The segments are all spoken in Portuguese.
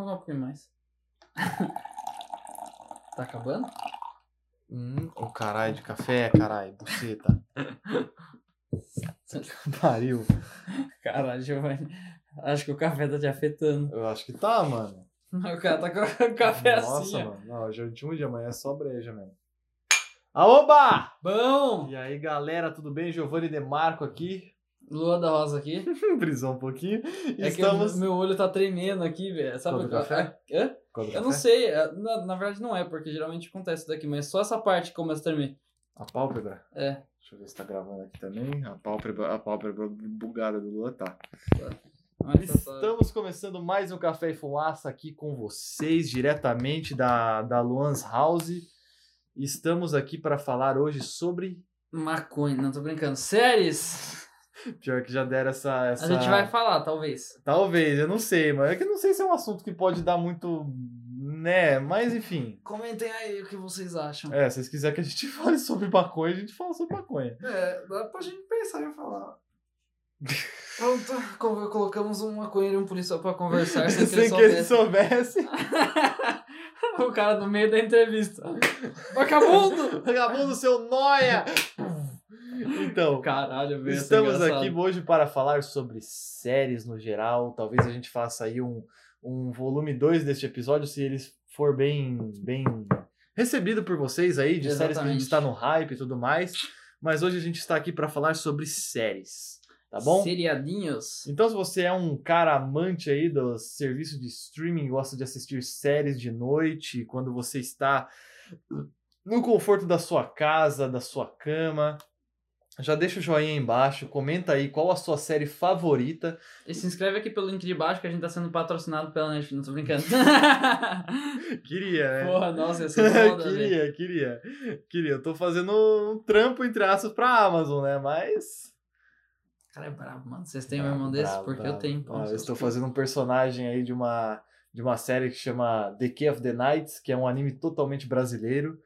Colocar um pouquinho mais. tá acabando? Hum, o caralho de café, caralho, buceta. Pariu. Caralho, Giovanni. Acho que o café tá te afetando. Eu acho que tá, mano. O cara tá com o café Nossa, assim. ó. mano. Não, hoje é o último dia, amanhã é só breja mesmo. Aoba! Bom! E aí, galera, tudo bem? Giovanni Demarco aqui. Lua da Rosa aqui. Brisou um pouquinho. É Estamos. que o meu olho tá tremendo aqui, velho. Sabe a- café? a-? Qual do Eu não café? sei. é, Na, na verdade não é, porque geralmente acontece daqui, mas só essa parte que começa a tremer. A pálpebra? É. Deixa eu ver se tá gravando aqui também. A pálpebra, a pálpebra bugada do Lua tá. Tá só- Estamos começando mais um Café e Fumaça aqui com vocês, diretamente da, da Luan's House. Estamos aqui para falar hoje sobre. Maconha, não tô brincando. Séries! Pior que já deram essa. essa... A gente vai falar, talvez. Talvez, eu não sei, mas é que eu não sei se é um assunto que pode dar muito. né? Mas enfim. Comentem aí o que vocês acham. É, se vocês quiserem que a gente fale sobre maconha, a gente fala sobre maconha. É, dá pra gente pensar em falar. Pronto, co- colocamos um maconheiro e um policial pra conversar sem, Sem que que ele ele soubesse. soubesse. o cara no meio da entrevista. Vagabundo! Vagabundo, seu noia! Então, Caralho, velho. Estamos aqui hoje para falar sobre séries no geral. Talvez a gente faça aí um, um volume 2 deste episódio, se ele for bem, bem recebido por vocês aí, de séries que a gente Exatamente. está no hype e tudo mais. Mas hoje a gente está aqui para falar sobre séries, tá bom? Seriadinhos. Então, se você é um cara amante aí dos serviços de streaming, gosta de assistir séries de noite, quando você está no conforto da sua casa, da sua cama, já deixa o joinha aí embaixo, comenta aí qual a sua série favorita. E se inscreve aqui pelo link de baixo que a gente tá sendo patrocinado pela Netflix. Não tô brincando. Queria, né? Porra, nossa, ia ser foda, queria, queria. Queria. Eu tô fazendo um trampo, entre aspas, pra Amazon, né? Mas. Cara, é brabo, mano. Vocês têm um irmão desse? bravo, Porque bravo. eu tenho. Ah, eu estou fazendo um personagem aí de uma, de uma série que chama The Key of the Nights, que é um anime totalmente brasileiro.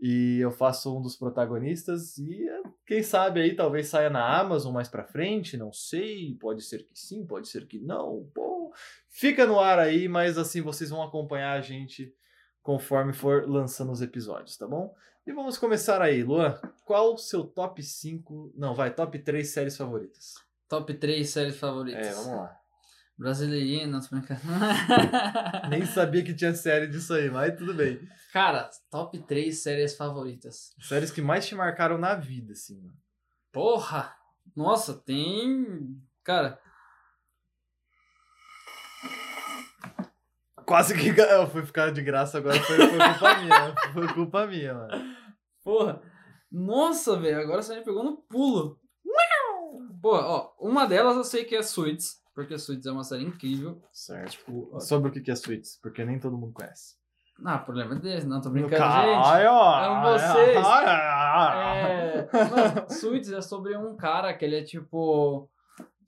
E eu faço um dos protagonistas. E quem sabe aí talvez saia na Amazon mais pra frente, não sei. Pode ser que sim, pode ser que não. Bom, fica no ar aí, mas assim vocês vão acompanhar a gente conforme for lançando os episódios, tá bom? E vamos começar aí, Luan. Qual o seu top 5. Não, vai, top 3 séries favoritas? Top 3 séries favoritas. É, vamos lá. Brasileirinha, não tô brincando. Nem sabia que tinha série disso aí, mas tudo bem. Cara, top 3 séries favoritas. Séries que mais te marcaram na vida, assim, mano. Porra! Nossa, tem. Cara, Quase que eu fui ficar de graça agora, foi, foi culpa minha. Foi culpa minha, mano. porra. Nossa, velho, agora você me pegou no pulo. Porra, ó, uma delas eu sei que é Suits, porque Suits é uma série incrível. Certo. Tipo, Sobre o que que é Suits, porque nem todo mundo conhece. Ah, problema desse, não tô brincando, gente. Caralho, ó. Amo vocês. Ah, É, mano, Suits é sobre um cara que ele é tipo.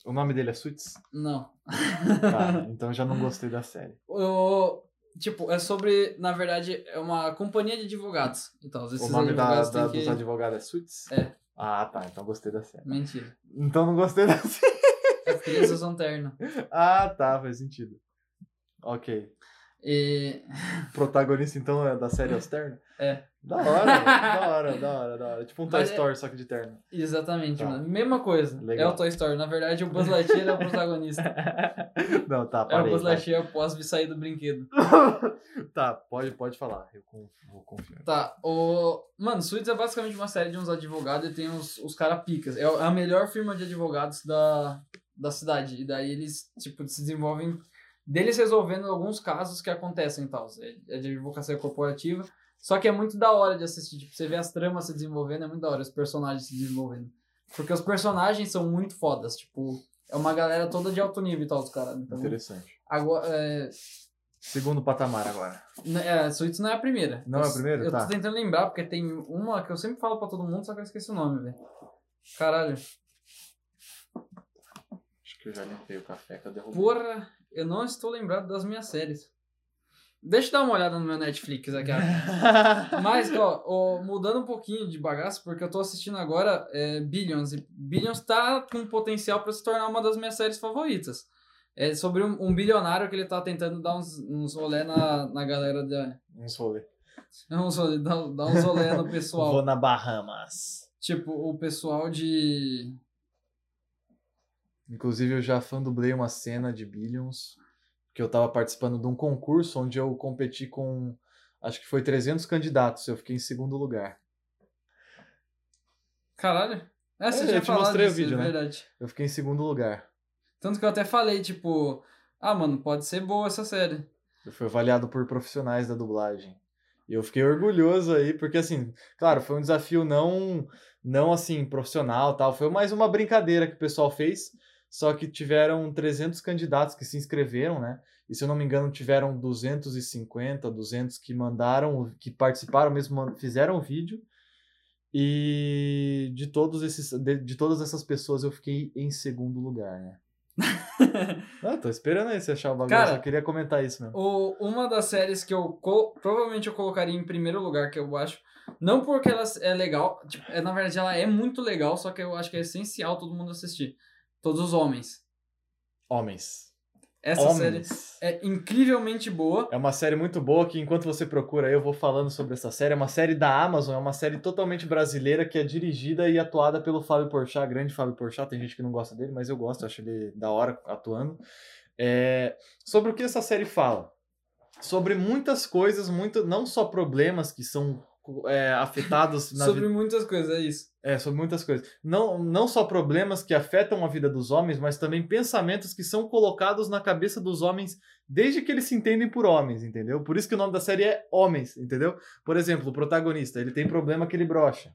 O nome dele é Suits? Não. Tá, então já não gostei da série. O, tipo, é sobre, na verdade, é uma companhia de advogados. Então, o nome da, da- têm dos que... advogados é Suits? É. Ah, tá, então gostei da série. Mentira. Então não gostei da série. É porque eles usam terno. Ah, tá, faz sentido. Ok. E... protagonista, então, é da série Os Terno? É. Da hora, da hora, da hora, da hora. Tipo um Toy é- Story, só que de terno. Exatamente, Tá. mano. Mesma coisa. Legal. É o Toy Story. Na verdade, o Buzz Lightyear é o protagonista. Não, tá, É o parei. Buzz. Lightyear após vir sair do brinquedo. tá, pode, pode falar. Eu vou confiar. Tá, o... Mano, Suits é basicamente uma série de uns advogados e tem os, os caras picas. É a melhor firma de advogados da, da cidade. E daí eles, tipo, se desenvolvem deles resolvendo alguns casos que acontecem e tal. É, é de advocacia corporativa. Só que é muito da hora de assistir. Tipo, você vê as tramas se desenvolvendo, é muito da hora, os personagens se desenvolvendo. Porque os personagens são muito fodas. Tipo, é uma galera toda de alto nível e tal, os caras. Então, Interessante. agora, é, Segundo patamar agora. É, Suits não é a primeira. Não é a Eu- primeira? Eu Tá. tô tentando lembrar, porque tem uma que eu sempre falo pra todo mundo, só que eu esqueci o nome, velho. Caralho. Acho que eu já limpei o café que eu derrubei. Porra, eu não estou lembrado das minhas séries. Deixa eu dar uma olhada no meu Netflix aqui. Mas, ó, ó, mudando um pouquinho de bagaço, porque eu tô assistindo agora é, Billions. E Billions tá com potencial pra se tornar uma das minhas séries favoritas. É sobre um, um bilionário que ele tá tentando dar uns, uns rolê na, na galera da. Uns rolê. Uns rolê, dar, dar uns rolê no pessoal. Vou na Bahamas. Tipo, o pessoal de. Inclusive, eu já fandublei uma cena de Billions, que eu tava participando de um concurso onde eu competi com, acho que foi 300 candidatos, eu fiquei em segundo lugar. Caralho. É, você É, já eu te mostrei o disso, vídeo, é né? verdade. Eu fiquei em segundo lugar. Tanto que eu até falei, tipo, ah, mano, pode ser boa essa série. Eu fui avaliado por profissionais da dublagem. E eu fiquei orgulhoso aí, porque assim, claro, foi um desafio não, não assim, profissional tal, foi mais uma brincadeira que o pessoal fez, só que tiveram 300 candidatos que se inscreveram, né? E se eu não me engano, tiveram 250, 200 que mandaram, que participaram mesmo, fizeram o vídeo. E de todos esses de, de todas essas pessoas eu fiquei em segundo lugar, né? Ah, tô esperando aí você achar o bagulho, Cara, só queria comentar isso mesmo. O, uma das séries que eu provavelmente eu colocaria em primeiro lugar, que eu acho, não porque ela é legal, tipo, é, na verdade ela é muito legal, só que eu acho que é essencial todo mundo assistir. Todos os homens. Homens. Essa série Homens. é incrivelmente boa. É uma série muito boa que enquanto você procura eu vou falando sobre essa série. É uma série da Amazon, é uma série totalmente brasileira que é dirigida e atuada pelo Fábio Porchat, grande Fábio Porchat. Tem gente que não gosta dele, mas eu gosto, acho ele da hora atuando. É, Sobre o que essa série fala? Sobre muitas coisas, muito, não só problemas que são é, afetados Sobre muitas coisas, é isso. É, sobre muitas coisas. Não, não só problemas que afetam a vida dos homens, mas também pensamentos que são colocados na cabeça dos homens desde que eles se entendem por homens, entendeu? Por isso que o nome da série é Homens, entendeu? Por exemplo, o protagonista, ele tem problema que ele brocha.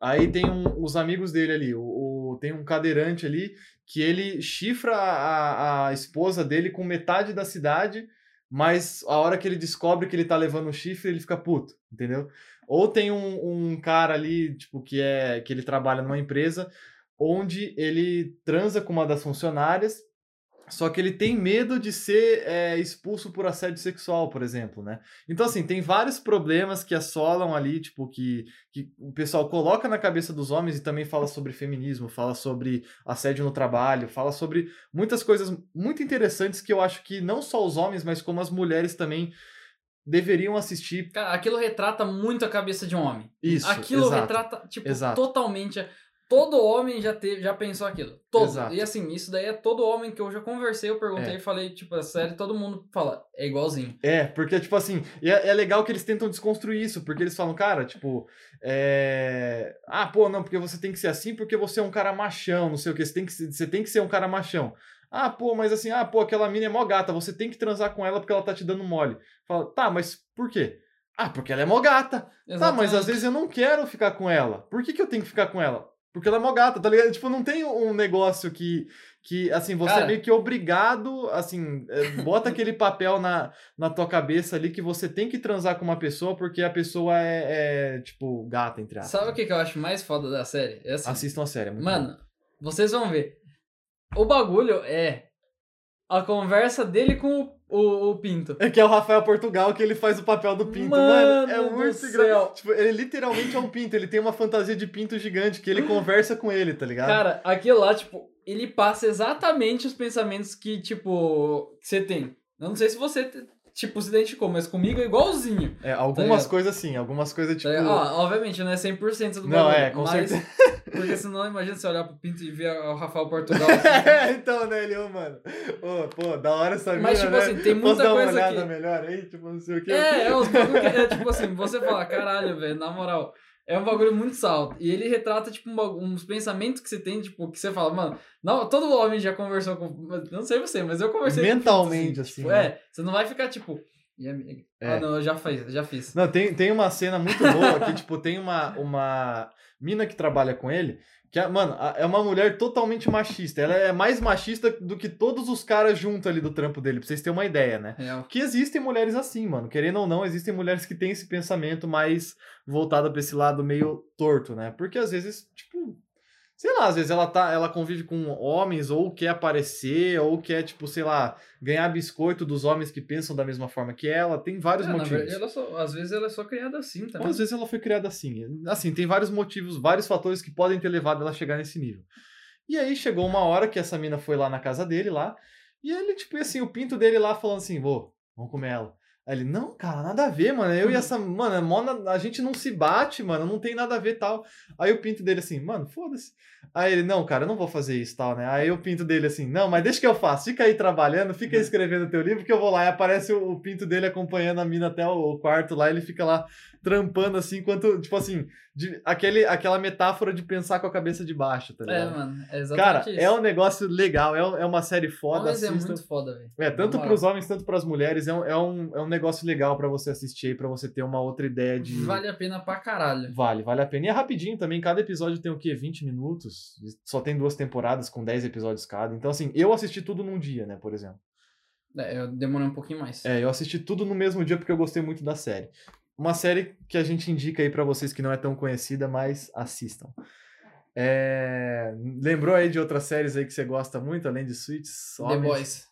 Aí tem um- os amigos dele ali, o, o- tem um cadeirante ali que ele chifra a, a esposa dele com metade da cidade, mas a hora que ele descobre que ele tá levando o chifre, ele fica puto, entendeu? Ou tem um, um cara ali, tipo, que é que ele trabalha numa empresa onde ele transa com uma das funcionárias, só que ele tem medo de ser é, expulso por assédio sexual, por exemplo, né? Então, assim, tem vários problemas que assolam ali, tipo, que, que o pessoal coloca na cabeça dos homens e também fala sobre feminismo, fala sobre assédio no trabalho, fala sobre muitas coisas muito interessantes que eu acho que não só os homens, mas como as mulheres também deveriam assistir. Cara, aquilo retrata muito a cabeça de um homem. Isso, Aquilo exato. retrata, tipo, Exato. totalmente. Todo homem já teve, já pensou aquilo. Todo. Exato. E assim, isso daí é todo homem que eu já conversei, eu perguntei É. e falei, tipo, a série, todo mundo fala, é igualzinho. É, porque, tipo assim, é, é legal que eles tentam desconstruir isso, porque eles falam, cara, tipo, é... ah, pô, não, porque você tem que ser assim porque você é um cara machão, não sei o que, você tem que, ser- você tem que ser um cara machão. Ah, pô, mas assim, ah, pô, aquela mina é mó gata, você tem que transar com ela porque ela tá te dando mole. Fala, tá, mas por quê? Ah, porque ela é mó gata. Tá, mas às vezes eu não quero ficar com ela. Por que, que eu tenho que ficar com ela? Porque ela é mó gata, tá ligado? Tipo, não tem um negócio que, que assim, você Cara. é meio que obrigado, assim, é, bota aquele papel na, na tua cabeça ali que você tem que transar com uma pessoa porque a pessoa é, é, tipo, gata, entre aspas. Sabe o que, que eu acho mais foda da série? É assim, Assistam a série, é muito Mano, vocês vão ver. O bagulho é a conversa dele com o, o, Pinto. É que é o Rafael Portugal que ele faz o papel do pinto. Mano Mano, é muito engraçado. Tipo, ele literalmente é um pinto, ele tem uma fantasia de pinto gigante que ele conversa com ele, tá ligado? Cara, aquilo lá, tipo, ele passa exatamente os pensamentos que, tipo, que você tem. Eu não sei se você, tipo, se identificou, mas comigo é igualzinho. É, algumas ligado? coisas sim, algumas coisas tipo. Tá? Ah, obviamente, não é 100% do Não, bagulho, é, com mas, certeza. Porque senão, imagina você olhar pro Pinto e ver o Rafael Portugal. assim. É, então, né, ele, ô, mano. Ô, pô, da hora essa mina, Mas, tipo né? assim, tem Posso muita dar uma coisa olhada que- melhor aí? Tipo, não sei o quê. É, é uns bagulho que é tipo assim, você fala, caralho, velho, na moral, é um bagulho muito salto. E ele retrata, tipo, um uns pensamentos que você tem, tipo, que você fala, mano, não, todo homem já conversou com. Não sei você, mas eu conversei com Mentalmente, assim, Tipo, né? É, você não vai ficar, tipo. E? É. Ah, não, eu já fiz, já fiz. Não, tem, tem uma cena muito boa que, tipo, tem uma, uma mina que trabalha com ele, que, é- mano, é uma mulher totalmente machista. Ela é mais machista do que todos os caras juntos ali do trampo dele, pra vocês terem uma ideia, né? Real. Que existem mulheres assim, mano. Querendo ou não, existem mulheres que têm esse pensamento mais voltado pra esse lado meio torto, né? Porque às vezes, tipo, sei lá, às vezes ela tá, ela convive com homens ou quer aparecer ou quer, tipo, sei lá, ganhar biscoito dos homens que pensam da mesma forma que ela. Tem vários É, motivos. verdade, ela só- às vezes ela é só criada assim, tá? Ou às vezes ela foi criada assim. Assim, tem vários motivos, vários fatores que podem ter levado ela a chegar nesse nível. E aí chegou uma hora que essa mina foi lá na casa dele lá E ele, tipo, assim, o pinto dele lá falando assim, vô, vamos comer ela. Aí ele, não, cara, nada a ver, mano. Eu e essa. Mano, é a gente não se bate, mano. Não tem nada a ver tal. Aí o pinto dele assim, mano, foda-se. Aí ele, não, cara, eu não vou fazer isso tal, né? Aí o pinto dele assim, não, mas deixa que eu faço. Fica aí trabalhando, fica aí escrevendo teu livro que eu vou lá. E aparece o, o pinto dele acompanhando a mina até o, quarto lá. Ele fica lá trampando assim, enquanto, tipo assim, de- aquele, aquela metáfora de pensar com a cabeça de baixo, tá É, ligado? mano, é Cara, exatamente isso. é um negócio legal, é, é uma série foda. Homens é assistam. muito foda, velho. É, tanto Na para os moral. homens, tanto para as mulheres, é um, é, um, é um negócio legal para você assistir aí, pra você ter uma outra ideia de. Vale a pena pra caralho. Vale, vale a pena. E é rapidinho também, cada episódio tem o quê? 20 minutos? Só tem duas temporadas com 10 episódios cada. Então, assim, eu assisti tudo num dia, né, por exemplo. É, eu demorei um pouquinho mais. É, eu assisti tudo no mesmo dia porque eu gostei muito da série. Uma série que a gente indica aí pra vocês que não é tão conhecida, mas assistam. É, Lembrou aí de outras séries aí que você gosta muito, além de Suits? The? Boys.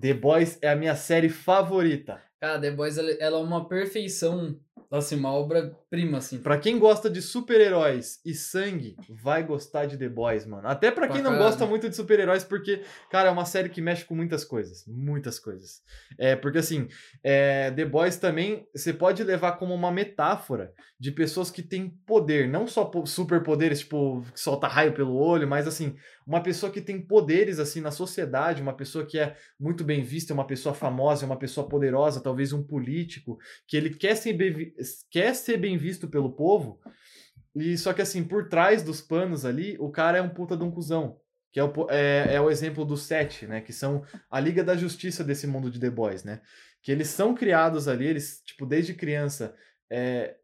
The Boys é a minha série favorita. Cara, The Boys, ela, é uma perfeição, assim, uma obra-prima, assim. Pra quem gosta de super-heróis e sangue, vai gostar de The Boys, mano. Até pra Pra quem não caralho. gosta muito de super-heróis, porque, cara, é uma série que mexe com muitas coisas. Muitas coisas. É, porque, assim, é, The Boys também, você pode levar como uma metáfora de pessoas que têm poder. Não só po- superpoderes, tipo, que solta raio pelo olho, mas, assim, uma pessoa que tem poderes, assim, na sociedade, uma pessoa que é muito bem vista, uma pessoa famosa, uma pessoa poderosa, talvez um político, que ele quer ser bem, quer ser bem visto pelo povo, e só que assim, por trás dos panos ali, o cara é um puta de um cuzão. Que é o, é, é o exemplo dos sete, né? Que são a Liga da Justiça desse mundo de The Boys, né? Que eles são criados ali, eles, tipo, desde criança. é,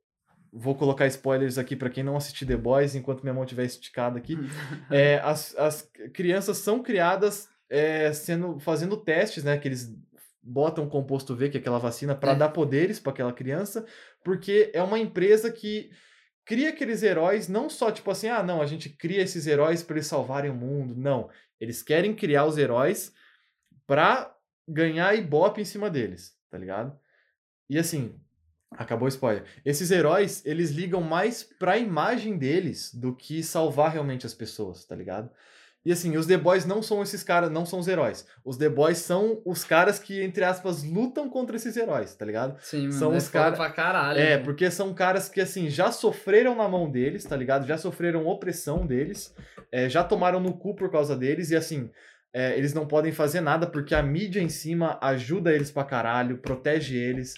Vou colocar spoilers aqui pra quem não assistir The Boys, enquanto minha mão estiver esticada aqui. É, as, as crianças são criadas é, sendo fazendo testes, né? Que eles botam composto V, que é aquela vacina, para É. dar poderes para aquela criança, porque é uma empresa que cria aqueles heróis não só tipo assim, ah, não, a gente cria esses heróis para eles salvarem o mundo. Não, eles querem criar os heróis para ganhar ibope em cima deles, tá ligado? E assim, acabou o spoiler. Esses heróis, eles ligam mais pra imagem deles do que salvar realmente as pessoas, tá ligado? E assim, os The Boys não são esses caras, não são os heróis. Os The Boys são os caras que, entre aspas, lutam contra esses heróis, tá ligado? Sim, mano, São é os foda cara- pra caralho. É, velho. porque são caras que, assim, já sofreram na mão deles, tá ligado? Já sofreram opressão deles, é, já tomaram no cu por causa deles, e assim, é, eles não podem fazer nada porque a mídia em cima ajuda eles pra caralho, protege eles.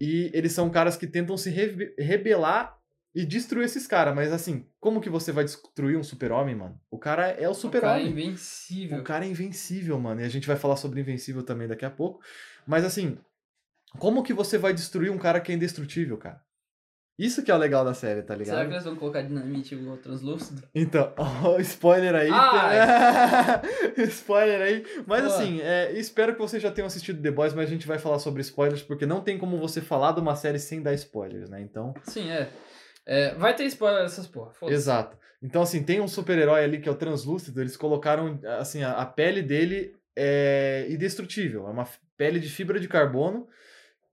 E eles são caras que tentam se rebe- rebelar e destruir esses caras. Mas assim, como que você vai destruir um super-homem, mano? O cara é o O cara é super-homem. invencível. O cara é invencível, mano. E a gente vai falar sobre Invencível também daqui a pouco. Mas assim, como que você vai destruir um cara que é indestrutível, cara? Isso que é o legal da série, tá ligado? Será que eles vão colocar dinamite igual translúcido? Então, ó, spoiler aí. spoiler aí. Mas Pô. assim, é, espero que vocês já tenham assistido The Boys, mas a gente vai falar sobre spoilers, porque não tem como você falar de uma série sem dar spoilers, né? Então, Sim, é. É, vai ter spoiler dessas porra. exato. Então, assim, tem um super-herói ali que é o translúcido, eles colocaram, assim, a, a pele dele é indestrutível. É uma pele de fibra de carbono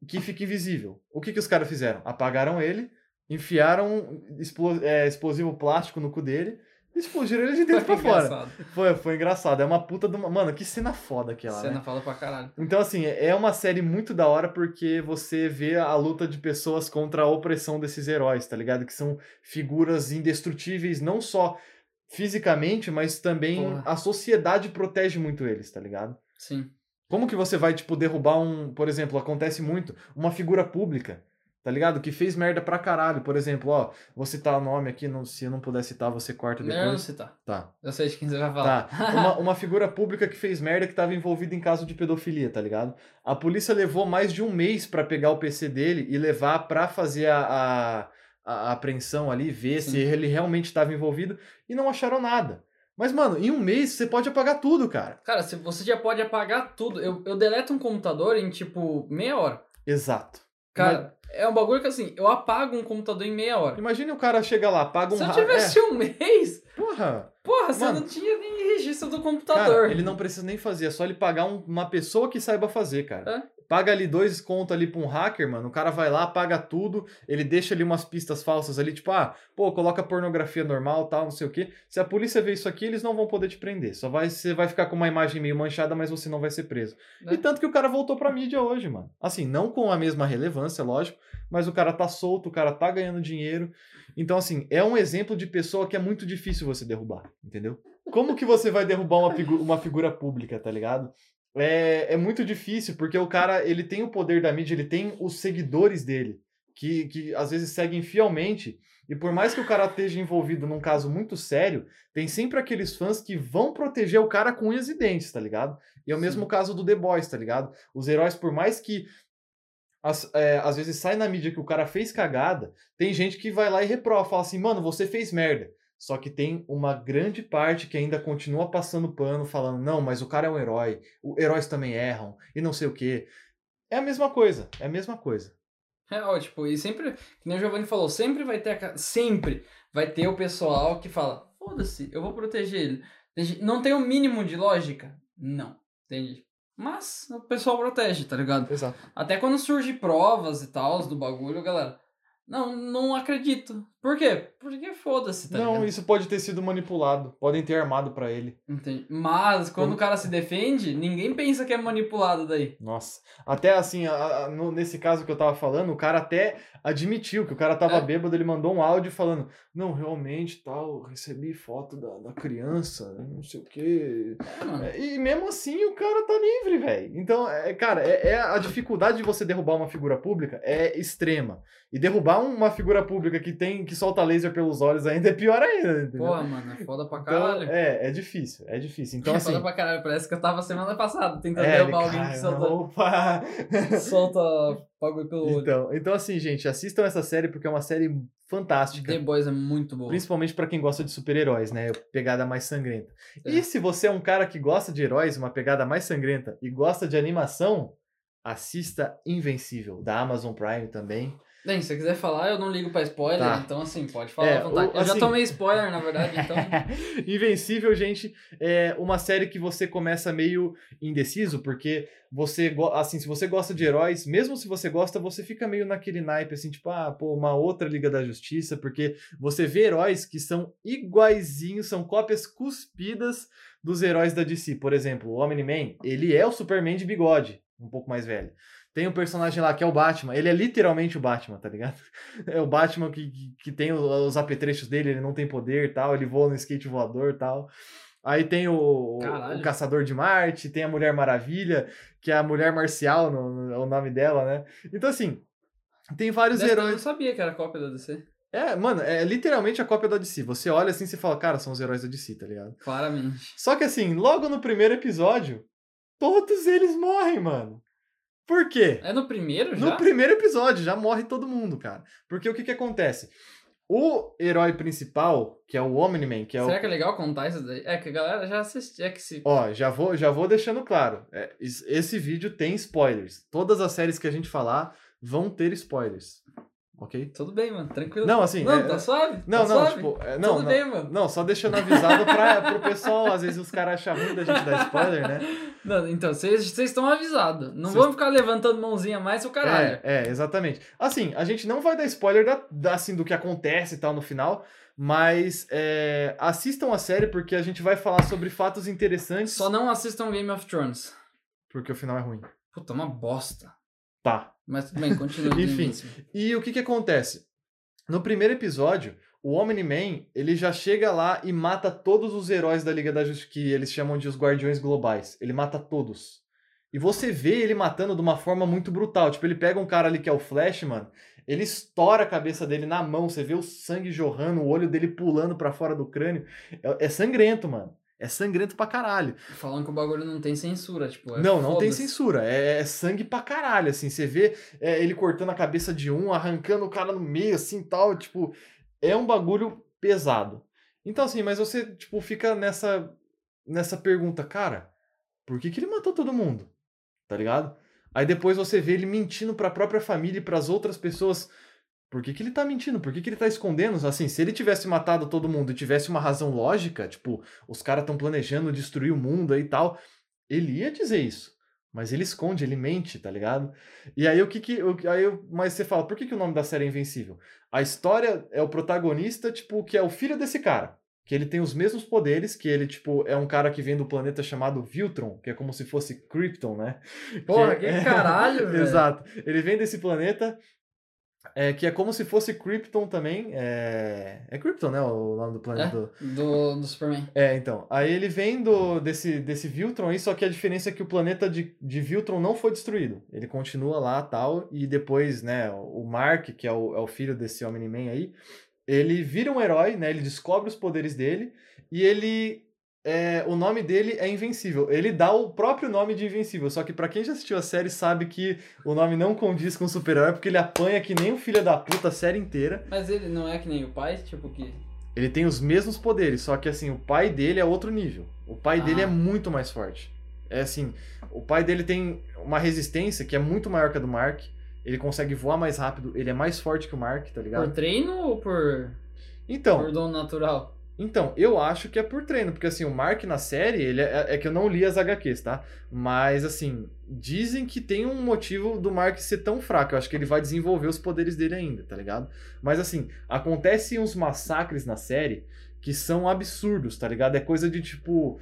que fica invisível. O que, que os caras fizeram? Apagaram ele, enfiaram explo- é, explosivo plástico no cu dele explodiram ele de dentro pra fora. Engraçado. Foi, foi engraçado. É uma puta de uma. Mano, que cena foda aquela, Cena né? fala pra caralho. Então, assim, é uma série muito da hora porque você vê a luta de pessoas contra a opressão desses heróis, tá ligado? Que são figuras indestrutíveis, não só fisicamente, mas também Porra. a sociedade protege muito eles, tá ligado? Sim. Como que você vai, tipo, derrubar um. Por exemplo, acontece muito, uma figura pública, tá ligado? Que fez merda pra caralho. Por exemplo, ó, vou citar o nome aqui, não, se eu não puder citar, você corta Melhor não depois. citar. Tá. Eu sei de quem você vai falar. Tá. Uma, uma figura pública que fez merda que tava envolvida em caso de pedofilia, tá ligado? A polícia levou mais de um mês pra pegar o PC dele e levar pra fazer a, a, a apreensão ali, ver Sim. se ele realmente tava envolvido e não acharam nada. Mas, mano, em um mês você pode apagar tudo, cara. Cara, você já pode apagar tudo. Eu, eu deleto um computador em tipo meia hora. Exato. Cara, é um bagulho que assim, eu apago um computador em meia hora. Imagine o cara chega lá, paga um Se eu tivesse um mês, É, porra, porra, você Mano. não tinha nem registro do computador. cara, ele não precisa nem fazer, é só ele pagar um- uma pessoa que saiba fazer, cara. Paga ali dois contos ali pra um hacker, mano. O cara vai lá, paga tudo, ele deixa ali umas pistas falsas ali, tipo, ah, pô, coloca pornografia normal, tal, não sei o quê. Se a polícia ver isso aqui, eles não vão poder te prender. Só vai, você vai ficar com uma imagem meio manchada, mas você não vai ser preso. É. E tanto que o cara voltou pra mídia hoje, mano. Assim, não com a mesma relevância, lógico, mas o cara tá solto, o cara tá ganhando dinheiro. Então, assim, é um exemplo de pessoa que é muito difícil você derrubar, entendeu? Como que você vai derrubar uma, figu- uma figura pública, tá ligado? É, é muito difícil, porque o cara, ele tem o poder da mídia, ele tem os seguidores dele, que, que às vezes seguem fielmente, e por mais que o cara esteja envolvido num caso muito sério, tem sempre aqueles fãs que vão proteger o cara com unhas e dentes, tá ligado? E é o mesmo Sim. caso do The Boys, tá ligado? Os heróis, por mais que às, é, às vezes sai na mídia que o cara fez cagada, tem gente que vai lá e reprova, fala assim, mano, você fez merda. Só que tem uma grande parte que ainda continua passando pano, falando, não, mas o cara é um herói, os heróis também erram, e não sei o quê. É a mesma coisa, é a mesma coisa. É, ó, tipo, e sempre, que nem o Giovanni falou, sempre vai ter, a sempre vai ter o pessoal que fala, foda-se, eu vou proteger ele. Não tem o mínimo de lógica? Não, entende? Mas o pessoal protege, tá ligado? Exato. Até quando surge provas e tal do bagulho, galera, não, não acredito. Por quê? Porque foda-se, tá não, ligado? isso pode ter sido manipulado, podem ter armado pra ele. Entende? Mas quando Como- o cara se defende, ninguém pensa que é manipulado daí. Nossa. Até assim, a- a- no- nesse caso que eu tava falando, o cara até admitiu que o cara tava É. bêbado, ele mandou um áudio falando: Não, realmente, tal, recebi foto da, da criança, não sei o quê. É. É, E mesmo assim o cara tá livre, velho. Então, é, cara, é, é a dificuldade de você derrubar uma figura pública é extrema. E derrubar uma figura pública que tem que solta laser pelos olhos ainda é pior ainda, entendeu? Porra, mano, é foda pra então, caralho. é, é difícil, é difícil. Então, é assim. foda pra caralho. Parece que eu tava semana passada tentando É, derrubar alguém cara, que solta, opa! solta bagulho pelo olho. Então, então, assim, gente, assistam essa série porque é uma série fantástica. The Boys é muito boa. Principalmente pra quem gosta de super-heróis, né? Pegada mais sangrenta. É. E se você é um cara que gosta de heróis, uma pegada mais sangrenta, e gosta de animação, assista Invencível, da Amazon Prime também. Bem, se você quiser falar, eu não ligo pra spoiler, Tá. então assim, pode falar É, à vontade. o- eu já assim- tomei spoiler, na verdade, então. Invencível, gente, é uma série que você começa meio indeciso, porque você, assim, se você gosta de heróis, mesmo se você gosta, você fica meio naquele naipe, assim, tipo, ah, pô, uma outra Liga da Justiça, porque você vê heróis que são iguaizinhos, são cópias cuspidas dos heróis da DC. Por exemplo, o Omni-Man, ele é o Superman de bigode, um pouco mais velho. Tem um personagem lá que é o Batman, ele é literalmente o Batman, tá ligado? É o Batman que, que, que tem os apetrechos dele, ele não tem poder e tal, ele voa no skate voador e tal. Aí tem o, o- Caçador de Marte, tem a Mulher Maravilha, que é a Mulher Marcial, no, no- é o nome dela, né? Então, assim, tem vários Dessa eu não heróis. sabia que era cópia da DC. É, mano, é literalmente a cópia da DC. Você olha assim e fala, cara, são os heróis da DC, tá ligado? Claramente. Só que assim, logo no primeiro episódio, todos eles morrem, mano. Por quê? É no primeiro já? No primeiro episódio, já morre todo mundo, cara. Porque o que que acontece? O herói principal, que é o Omni-Man, que é o... Será que é legal contar isso daí? É que a galera já assistiu. É que se. Ó, já vou, já vou deixando claro. é, es- esse vídeo tem spoilers. Todas as séries que a gente falar vão ter spoilers. Ok? Tudo bem, mano. Tranquilo. Não, assim... Não, é- tá suave. Não, tá não, suave. tipo... é, não, Tudo não, bem, mano. não, só deixando avisado pra, pro pessoal. Às vezes os caras acham ruim da gente dar spoiler, né? Não, então, vocês estão avisados. Não Vocês- vamos ficar levantando mãozinha mais o caralho. É, é, exatamente. Assim, a gente não vai dar spoiler da, da- assim, do que acontece e tal no final, mas é, assistam a série porque a gente vai falar sobre fatos interessantes, Só não assistam Game of Thrones. porque o final é ruim. Puta, uma bosta. Tá. Mas tudo bem, continua. Enfim. E o que que acontece? No primeiro episódio, o Omni-Man, ele já chega lá e mata todos os heróis da Liga da Justiça, que eles chamam de os Guardiões Globais. Ele mata todos. E você vê ele matando de uma forma muito brutal. Tipo, ele pega um cara ali que é o Flash, mano, ele estoura a cabeça dele na mão, você vê o sangue jorrando, o olho dele pulando pra fora do crânio. É, é sangrento, mano. É sangrento pra caralho. Falando que o bagulho não tem censura, tipo. é Não, não tem censura. É, é sangue pra caralho, assim. Você vê é, ele cortando a cabeça de um, arrancando o cara no meio, assim, tal. Tipo, é um bagulho pesado. Então, assim, mas você, tipo, fica nessa, nessa pergunta, cara, por que que ele matou todo mundo? Tá ligado? Aí depois você vê ele mentindo pra própria família e pras outras pessoas. Por que, que ele tá mentindo? Por que, que ele tá escondendo? Assim, se ele tivesse matado todo mundo e tivesse uma razão lógica, tipo, os caras estão planejando destruir o mundo aí e tal, ele ia dizer isso. Mas ele esconde, ele mente, tá ligado? E aí o que que. o- Aí, mas você fala, por que, que o nome da série é Invencível? A história é o protagonista, tipo, que é o filho desse cara. Que ele tem os mesmos poderes, que ele, tipo, é um cara que vem do planeta chamado Viltron, que é como se fosse Krypton, né? Porra, Que- que caralho, velho. Exato. Ele vem desse planeta, é, que é como se fosse Krypton também. É, é Krypton, né? O nome do planeta do. Do, do Superman. É, então. Aí ele vem do, desse, desse Viltron aí, só que a diferença é que o planeta de, de Viltron não foi destruído. Ele continua lá tal, e depois, né, o Mark, que é o, é o filho desse Omni-Man aí, ele vira um herói, né? Ele descobre os poderes dele e ele. É, o nome dele é Invencível. Ele dá o próprio nome de Invencível. Só que pra quem já assistiu a série sabe que o nome não condiz com o super-herói, porque ele apanha que nem um filho da puta a série inteira. Mas ele não é que nem o pai, tipo que. Ele tem os mesmos poderes, só que assim, o pai dele é outro nível. O pai Ah. dele é muito mais forte. É assim, o pai dele tem uma resistência que é muito maior que a do Mark. Ele consegue voar mais rápido, ele é mais forte que o Mark, tá Por ligado? treino ou por, Então, por dom natural? Então, eu acho que é por treino, porque assim, o Mark na série, ele é, é que eu não li as HQs, tá? Mas assim, dizem que tem um motivo do Mark ser tão fraco. Eu acho que ele vai desenvolver os poderes dele ainda, tá ligado? Mas assim, acontecem uns massacres na série que são absurdos, tá ligado? É coisa de tipo.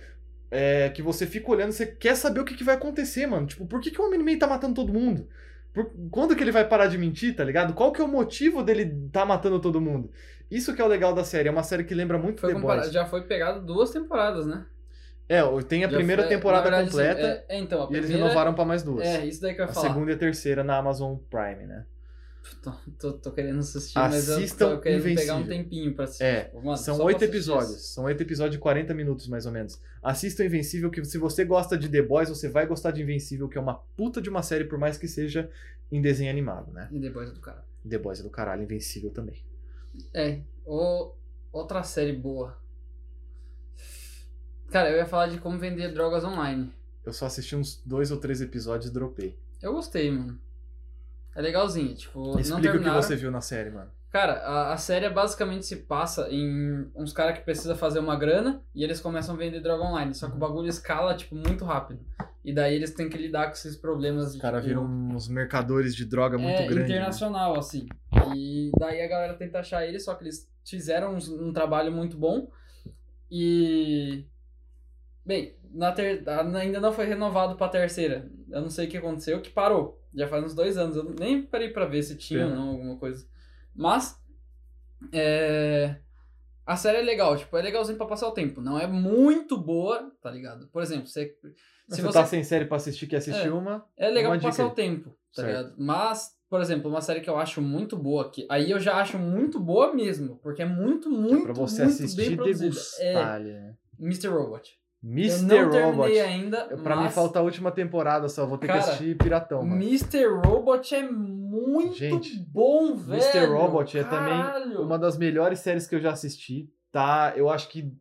É, que você fica olhando, você quer saber o que, que vai acontecer, mano. Tipo, por que, que o Homem-Man tá matando todo mundo? Por- quando que ele vai parar de mentir, tá ligado? Qual que é o motivo dele tá matando todo mundo? Isso que é o legal da série. É uma série que lembra muito Foi The Boys. já foi pegado duas temporadas, né? É, tem a Já primeira foi- temporada verdade, completa é, é, então, a e eles primeira, renovaram pra mais duas. É, isso daí que eu ia a falar. segunda e a terceira na Amazon Prime, né? Tô, tô, tô querendo assistir, mas eu Assistam tô querendo pegar um tempinho pra assistir. É, Tipo, mano, São oito episódios. isso. São oito episódios de 40 minutos, mais ou menos. Assista o Invencível, que se você gosta de The Boys, você vai gostar de Invencível, que é uma puta de uma série, por mais que seja em desenho animado, né? E depois do cara. The Boys é do caralho, Invencível também. É, o, outra série boa. Cara, eu ia falar de como vender drogas online. Eu só assisti uns dois ou três episódios e dropei. Eu gostei, mano. É legalzinho, tipo, não Explica o que você viu na série, mano. Cara, a, a série basicamente se passa em uns caras que precisam fazer uma grana e eles começam a vender droga online. Só que o bagulho escala, tipo, muito rápido. E daí eles têm que lidar com esses problemas. Os caras tipo, viram uns mercadores de droga muito é, grandes. né? internacional, assim. E daí a galera tenta achar eles, só que eles fizeram um, um trabalho muito bom. E. Bem, na ter... ainda não foi renovado pra terceira. Eu não sei o que aconteceu, que parou. Já faz uns dois anos. Eu nem parei pra ver se tinha ou não alguma coisa. Mas. É. A série é legal, tipo, é legalzinho pra passar o tempo. Não é muito boa, tá ligado? Por exemplo, você. Se você, você tá sem série pra assistir, quer assistir É. uma. é legal Uma pra passar o tempo, tá Certo. ligado? Mas, por exemplo, uma série que eu acho muito boa aqui, aí eu já acho muito boa mesmo, porque é muito, muito, pra você muito assistir bem produzida. degustar. É ali, né? Mr. Robot. eu Mr. não terminei Robot. ainda, Pra mim mas falta a última temporada só, vou ter Cara, que assistir Piratão, mano. Mr. Robot é muito Gente, bom, velho. Mr. Robot é também Caralho. Uma das melhores séries que eu já assisti, tá? Eu acho que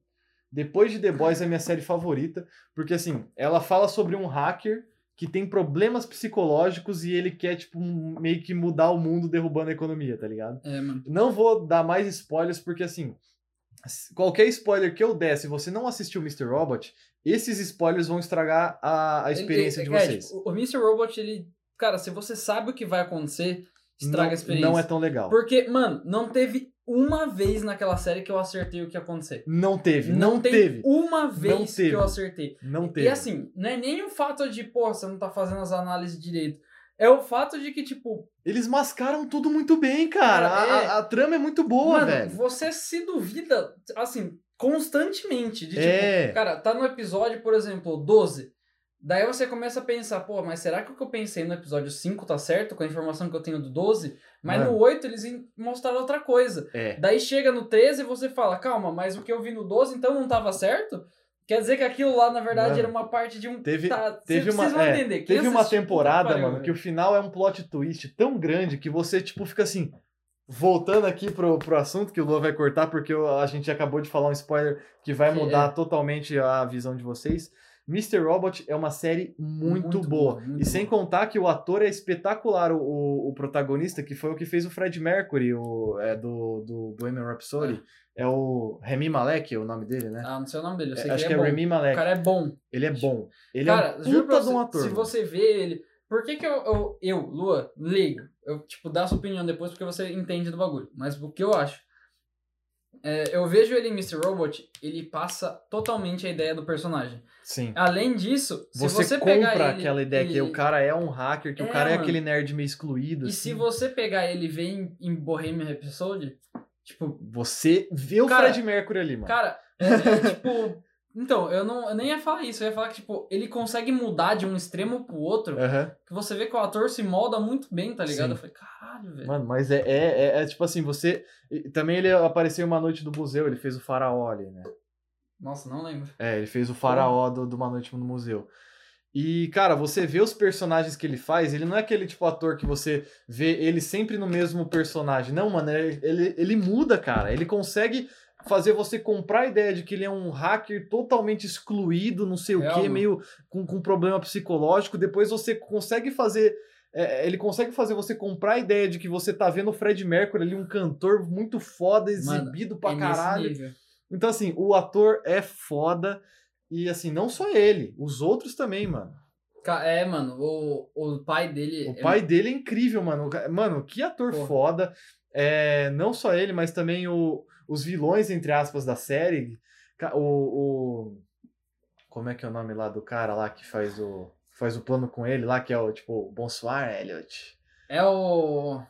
depois de The Boys é a minha série favorita, porque assim, ela fala sobre um hacker que tem problemas psicológicos e ele quer, tipo, meio que mudar o mundo derrubando a economia, tá ligado? É, mano. Não vou dar mais spoilers, porque assim, qualquer spoiler que eu der, se você não assistiu Mr. Robot, esses spoilers vão estragar a, a experiência Ele- de é, vocês. tipo, o Mr. Robot, ele. Cara, se você sabe o que vai acontecer, estraga não, a experiência. não é tão legal. Porque, mano, não teve uma vez naquela série que eu acertei o que ia acontecer. Não teve, não, tem teve, uma vez teve. que eu acertei. não teve. E assim, não é nem o fato de, pô, você não tá fazendo as análises direito. É o fato de que, tipo, Eles mascaram tudo muito bem, cara. É. a, a trama é muito boa, mano, velho. você se duvida, assim, constantemente. De tipo, É. cara, tá no episódio, por exemplo, 12. Daí você começa a pensar, pô, mas será que o que eu pensei no episódio 5 tá certo com a informação que eu tenho do 12? Mas Mano. no 8 eles mostraram outra coisa. É. Daí chega no 13 e você fala, calma, mas o que eu vi no 12 então não tava certo? Quer dizer que aquilo lá, na verdade, Mano, era uma parte de um. Teve, tá, teve cê- uma, vão é, entender. Quem teve uma temporada, pariu, mano, que o final é um plot twist tão grande que você, tipo, fica assim. Voltando aqui pro, pro assunto que o Lua vai cortar, porque a gente acabou de falar um spoiler que vai mudar é. totalmente a visão de vocês. Mr. Robot é uma série muito, Muito boa. boa, muito e sem boa. contar que o ator é espetacular, o, o, o protagonista, que foi o que fez o Fred Mercury, o, é, do, do Bohemian Rhapsody. É. o Remy Malek, é o nome dele, né? Ah, não sei o nome dele, eu sei Acho que que ele é é bom. Remy O Malek. cara é bom. Ele é bom. Ele Cara, é um puta de um ator. se você vê ele... Por que que eu, eu, eu, Lua, ligo? Eu, tipo, dar sua opinião depois porque você entende do bagulho. Mas o que eu acho... é, eu vejo ele em Mr. Robot, ele passa totalmente a ideia do personagem. Sim. Além disso, se Você, você, compra pegar ele, aquela ideia que ele- o cara é um hacker, que o É, cara é mano. aquele nerd meio excluído. E assim. se você pegar ele e ver em, em Bohemian Rhapsody, tipo, Você vê o Cara, Fred Mercury ali, mano. cara, é, é tipo... Então, eu, não, eu nem ia falar isso, eu ia falar que, tipo, ele consegue mudar de um extremo pro outro, Aham. que você vê que o ator se molda muito bem, tá ligado? Sim. Eu falei, caralho, velho. Mano, mas é, é, é, é tipo assim, você. Também ele apareceu em uma noite do museu, ele fez o faraó ali, né? Nossa, não lembro. É, ele fez o faraó do, do Uma Noite no Museu. E, cara, você vê os personagens que ele faz, ele não é aquele tipo ator que você vê ele sempre no mesmo personagem. Não, mano, ele, ele muda, cara. Ele consegue fazer você comprar a ideia de que ele é um hacker totalmente excluído, não sei o quê, mano. meio com, com problema psicológico. Depois você consegue fazer. é, ele consegue fazer você comprar a ideia de que você tá vendo o Fred Mercury ali, um cantor muito foda, exibido pra é caralho. Então, assim, o ator é foda. E, assim, não só ele, os outros também, mano. É, mano, o, o pai dele... O é- pai dele é incrível, mano. Mano, que ator Porra. foda. É, não só ele, mas também o, os vilões, entre aspas, da série. O, o- Como é que é o nome lá do cara lá que faz o. Faz o plano com ele lá, que é o tipo, Bonsoir, Elliot. É o...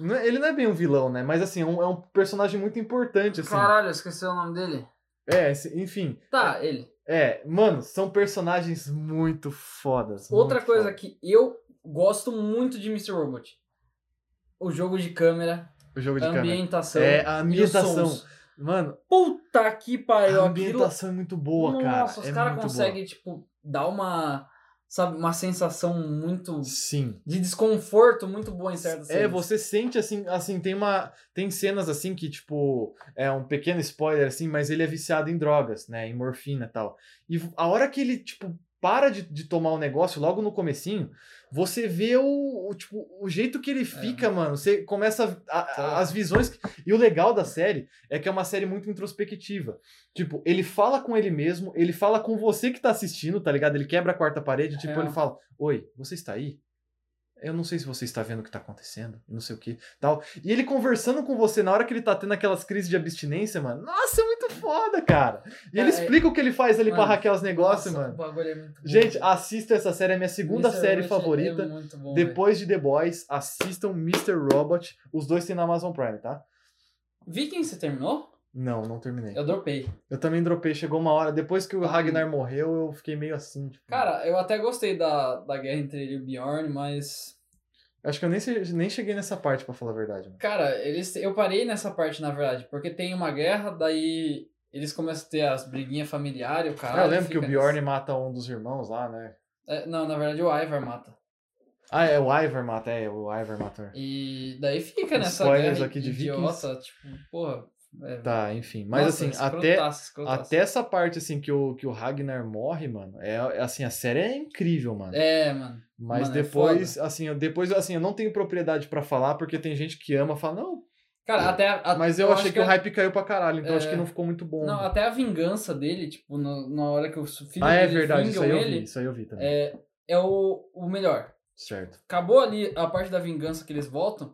É- Ele não é bem um vilão, né? Mas assim, é um, é um personagem muito importante, assim. Caralho, esqueci o nome dele. É, enfim. Tá, ele. É, mano, são personagens muito fodas. Outra muito coisa foda. que eu gosto muito de Mr. Robot. O jogo de câmera, O jogo de a câmera. ambientação. É, a ambientação. Mano, Puta que pariu. a aquilo- ambientação é muito boa, cara. Nossa, os é caras conseguem, tipo, dar uma. Sabe, uma sensação muito. Sim. de desconforto muito boa em certas É, você sente assim, assim, tem uma. Tem cenas assim que, tipo, é um pequeno spoiler, assim, mas ele é viciado em drogas, né? Em morfina e tal. E a hora que ele, tipo, para de, de tomar o negócio, logo no comecinho, você vê o, o, tipo, o jeito que ele fica, mano. Você começa a- a- Tá. as visões. E o legal da série é que é uma série muito introspectiva. Tipo, ele fala com ele mesmo, ele fala com você que tá assistindo, tá ligado? Ele quebra a quarta parede, tipo, Real. ele fala: Oi, você está aí? Eu não sei se você está vendo o que tá acontecendo, não sei o que, tal. E ele conversando com você na hora que ele tá tendo aquelas crises de abstinência, mano. Nossa, é muito foda, cara. E ele Cara, é- explica o que ele faz ali pra Mano, hackear os negócios, mano. O bagulho é muito bom. Gente, assista essa série, é minha segunda série Robot favorita. É muito bom, Depois de The Boys, assistam Mr. Robot. Os dois tem na Amazon Prime, tá? Vikings, você terminou? Não, não terminei. Eu dropei. Eu também dropei, chegou uma hora. Depois que o. Ragnar morreu, eu fiquei meio assim. Tipo, Cara, eu até gostei da, da guerra entre ele e o Bjorn, mas. acho que eu nem, nem cheguei nessa parte, pra falar a verdade. mano. Cara, eles, eu parei nessa parte, na verdade, porque tem uma guerra, daí eles começam a ter as briguinhas familiares, o cara. Ah, eu lembro que o Bjorn mata um dos irmãos lá, né? não, na verdade o Ivar mata. Ah, é o Ivar mata, é, o Ivar mata. E daí fica nessa Spoilers guerra aqui de idiota, tipo, porra. É, Tá, enfim. Mas nossa, assim, até, escrotaço, até essa parte assim que o, que o Ragnar morre, mano, é é, assim, a série é incrível, mano. É, mano. Mas mano, é depois, assim, eu, depois, assim, eu não tenho propriedade pra falar, porque tem gente que ama, fala, não, Cara, até. a- mas eu, achei acho que, o hype caiu pra caralho, então É. acho que não ficou muito bom. Não, até a vingança dele, tipo, no- na hora que o filho ah, é verdade, isso aí eu ele, vi, isso aí eu vi também. é, é o, o melhor. Certo. Acabou ali a parte da vingança que eles voltam,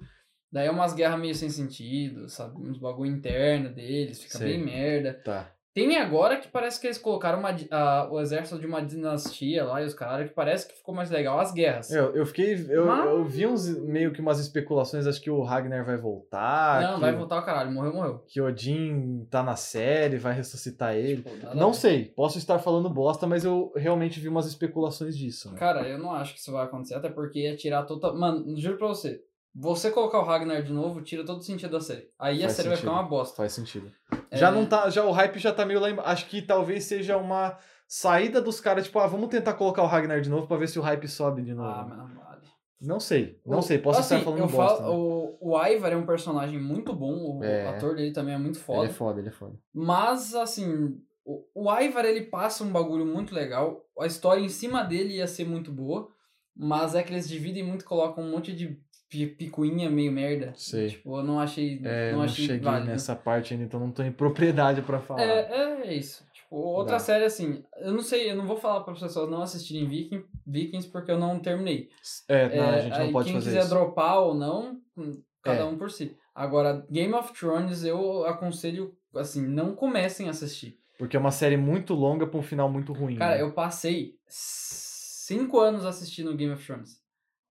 daí é umas guerras meio sem sentido, sabe? Uns bagulho interno deles, fica Sei. bem merda. Tá. Tem agora que parece que eles colocaram uma a- o exército de uma dinastia lá e os caras, que parece que ficou mais legal as guerras. Eu, eu fiquei. Eu, Mas- eu vi uns meio que umas especulações, acho que o Ragnar vai voltar. Não, que, vai voltar o caralho, morreu, morreu. Que Odin tá na série, vai ressuscitar ele. Tipo, Não sei, posso estar falando bosta, mas eu realmente vi umas especulações disso. Né? Cara, eu não acho que isso vai acontecer, até porque ia tirar total. Mano, juro pra você. Você colocar o Ragnar de novo, tira todo o sentido da série. Aí a Faz série vai sentido. ficar uma bosta. Faz sentido. É, Já não tá. Já o hype já tá meio lá embaixo. Acho que talvez seja uma saída dos caras, tipo, ah, vamos tentar colocar o Ragnar de novo pra ver se o hype sobe de novo. Ah, mas não vale. Não sei, não O- sei, posso assim, estar falando eu bosta. falo, né? o, o Ivar é um personagem muito bom, o É. ator dele também é muito Ele foda. é foda, ele é foda. Mas, assim, O, o Ivar, ele passa um bagulho muito legal. A história em cima dele ia ser muito boa. Mas é que eles dividem muito, colocam um monte de pi- picuinha meio merda. Sei. Tipo, eu não achei. É, não não achei cheguei válido. nessa parte ainda, então não tenho propriedade pra falar. É, é isso. Tipo, outra Dá. série assim, eu não sei, eu não vou falar para as pessoas não assistirem Viking, Vikings porque eu não terminei. É, não, É, a gente não pode quem fazer quiser isso. dropar ou não, hum, cada É. um por si. Agora, Game of Thrones eu aconselho, assim, não comecem a assistir. Porque é uma série muito longa pra um final muito ruim. Cara, né? eu passei cinco anos assistindo Game of Thrones.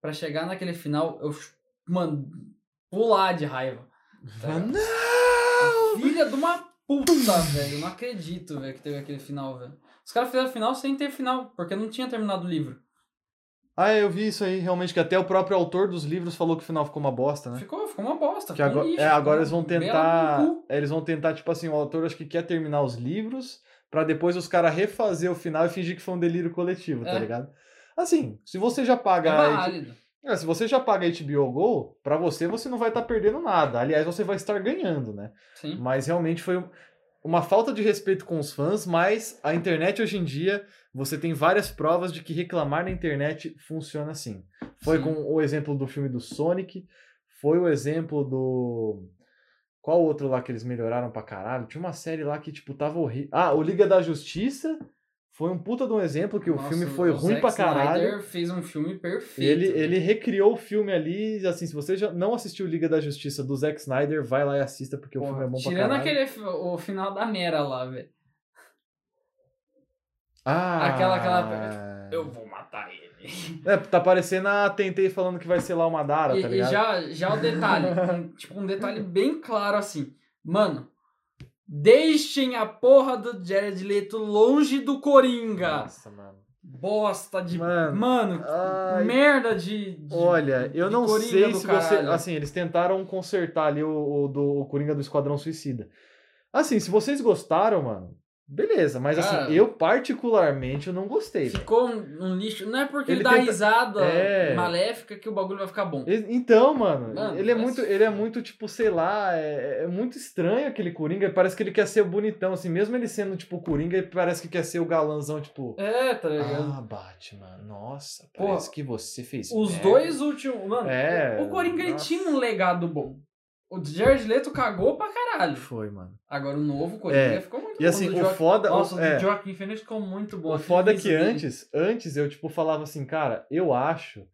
Pra chegar naquele final, eu, mano, pular de raiva. Ah, Não! Filha de uma puta, velho. Eu não acredito, velho, que teve aquele final, velho. Os caras fizeram final sem ter final, porque não tinha terminado o livro. Ah, eu vi isso aí, realmente, que até o próprio autor dos livros falou que o final ficou uma bosta, né? Ficou, ficou uma bosta. Que ficou agora, lixo, é, agora eles vão tentar. é, Eles vão tentar, tipo assim, o autor acho que quer terminar os livros pra depois os caras refazer o final e fingir que foi um delírio coletivo, tá É. ligado? Assim, se você já É paga. H- válido. É, se você já paga HBO Go, pra você você não vai estar perdendo nada. Aliás, você vai estar ganhando, né? Sim. Mas realmente foi um- uma falta de respeito com os fãs, mas a internet hoje em dia, você tem várias provas de que reclamar na internet funciona assim. Foi Sim. com o exemplo do filme do Sonic, foi o exemplo do. Qual outro lá que eles melhoraram pra caralho? Tinha uma série lá que, tipo, tava horrível. Ah, o Liga da Justiça foi um puta de um exemplo que o Nossa, filme foi o ruim Zack pra caralho. Snyder fez um filme perfeito. Ele, velho. ele recriou o filme ali, assim, se você já não assistiu Liga da Justiça do Zack Snyder, vai lá e assista, porque o Porra, filme é bom pra Tirando caralho. aquele fi- o final da Mera lá, velho. Ah, Aquela- aquela- Eu vou matar ele. É, tá parecendo a Tentei falando que vai ser lá uma Dara, E, tá e ligado? já, já o detalhe, um- tipo um detalhe bem claro assim. Mano, deixem a porra do Jared Leto longe do Coringa. Nossa, mano. Bosta de... Mano, Mano, ai. merda de... de- Olha, eu de não Coringa sei se você. caralho. Assim, eles tentaram consertar ali o, o do o Coringa do Esquadrão Suicida. Assim, se vocês gostaram, mano, beleza. Mas Cara. assim, eu particularmente eu não gostei. Ficou um, um lixo. Não é porque ele, Ele dá tenta- risada É. maléfica que o bagulho vai ficar bom. Então, mano, Mano, ele é vai muito, ele é muito tipo, sei lá, é, é muito estranho aquele Coringa. Parece que ele quer ser bonitão, assim, mesmo ele sendo tipo Coringa, ele parece que quer ser o galãzão, tipo. É, tá ligado? Ah, Batman, nossa, parece que você fez. Os merda." dois últimos. Mano, É, o Coringa ele tinha um legado bom. O Jared Leto cagou pra caralho. Foi, mano. Agora o novo Coringa É, ficou muito E bom. assim, do o foda. Nossa, o é, do Joaquin Phoenix ficou muito bom. o foda é que dele. antes, antes eu, tipo, falava assim, cara, eu acho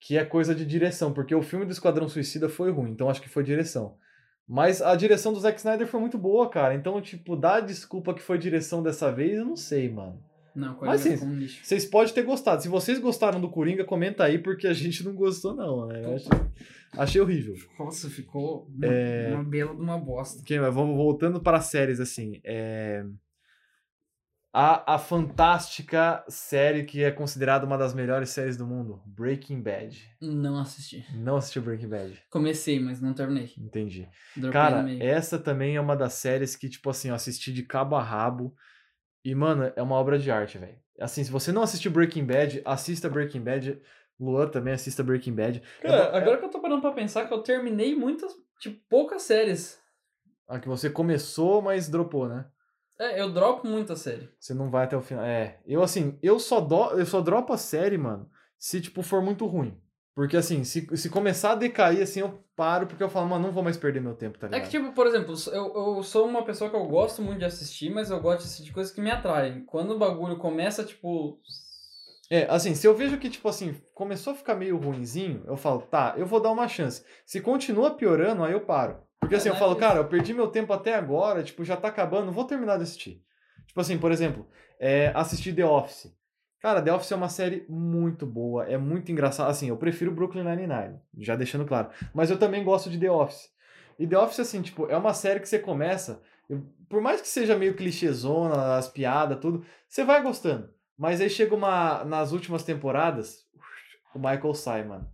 que é coisa de direção, porque o filme do Esquadrão Suicida foi ruim, então acho que foi direção. Mas a direção do Zack Snyder foi muito boa, cara. Então, tipo, dar desculpa que foi direção dessa vez, eu não sei, mano. Não, Coringa Mas, assim, um. Vocês podem ter gostado. Se vocês gostaram do Coringa, comenta aí, porque a gente não gostou, não, né? Eu achei, achei horrível. Nossa, ficou É. uma bela de uma bosta. Ok, mas vamos voltando para as séries, assim. é, A, a fantástica série que é considerada uma das melhores séries do mundo, Breaking Bad. Não assisti. Não assistiu Breaking Bad? Comecei, mas não terminei. Entendi. Dropei Cara, essa também é uma das séries que, tipo assim, eu assisti de cabo a rabo. E, mano, é uma obra de arte, velho. Assim, se você não assistiu Breaking Bad, assista Breaking Bad. Luan também assista Breaking Bad. É Cara, agora que eu tô parando pra pensar que eu terminei muitas, tipo, poucas séries. A que você começou, mas dropou, né? É, eu dropo muita série. Você não vai até o final. É, eu assim, eu só, do, eu só dropo a série, mano, se, tipo, for muito ruim. Porque, assim, se, se começar a decair, assim, eu paro, porque eu falo, mano, não vou mais perder meu tempo, tá É ligado? que, tipo, por exemplo, eu, eu sou uma pessoa que eu gosto muito de assistir, mas eu gosto de assistir coisas que me atraem. Quando o bagulho começa, tipo. É, assim, se eu vejo que, tipo assim, começou a ficar meio ruinzinho, eu falo, tá, eu vou dar uma chance. Se continua piorando, aí eu paro. Porque assim, É, eu falo, isso. cara, eu perdi meu tempo até agora, tipo, já tá acabando, vou terminar de assistir. Tipo assim, por exemplo, é, assistir The Office. Cara, The Office é uma série muito boa, é muito engraçada. Assim, eu prefiro Brooklyn Nine-Nine, já deixando claro. Mas eu também gosto de The Office. E The Office, assim, tipo, é uma série que você começa, por mais que seja meio clichêzona, as piadas, tudo, você vai gostando. Mas aí chega uma. Nas últimas temporadas, o Michael sai, mano.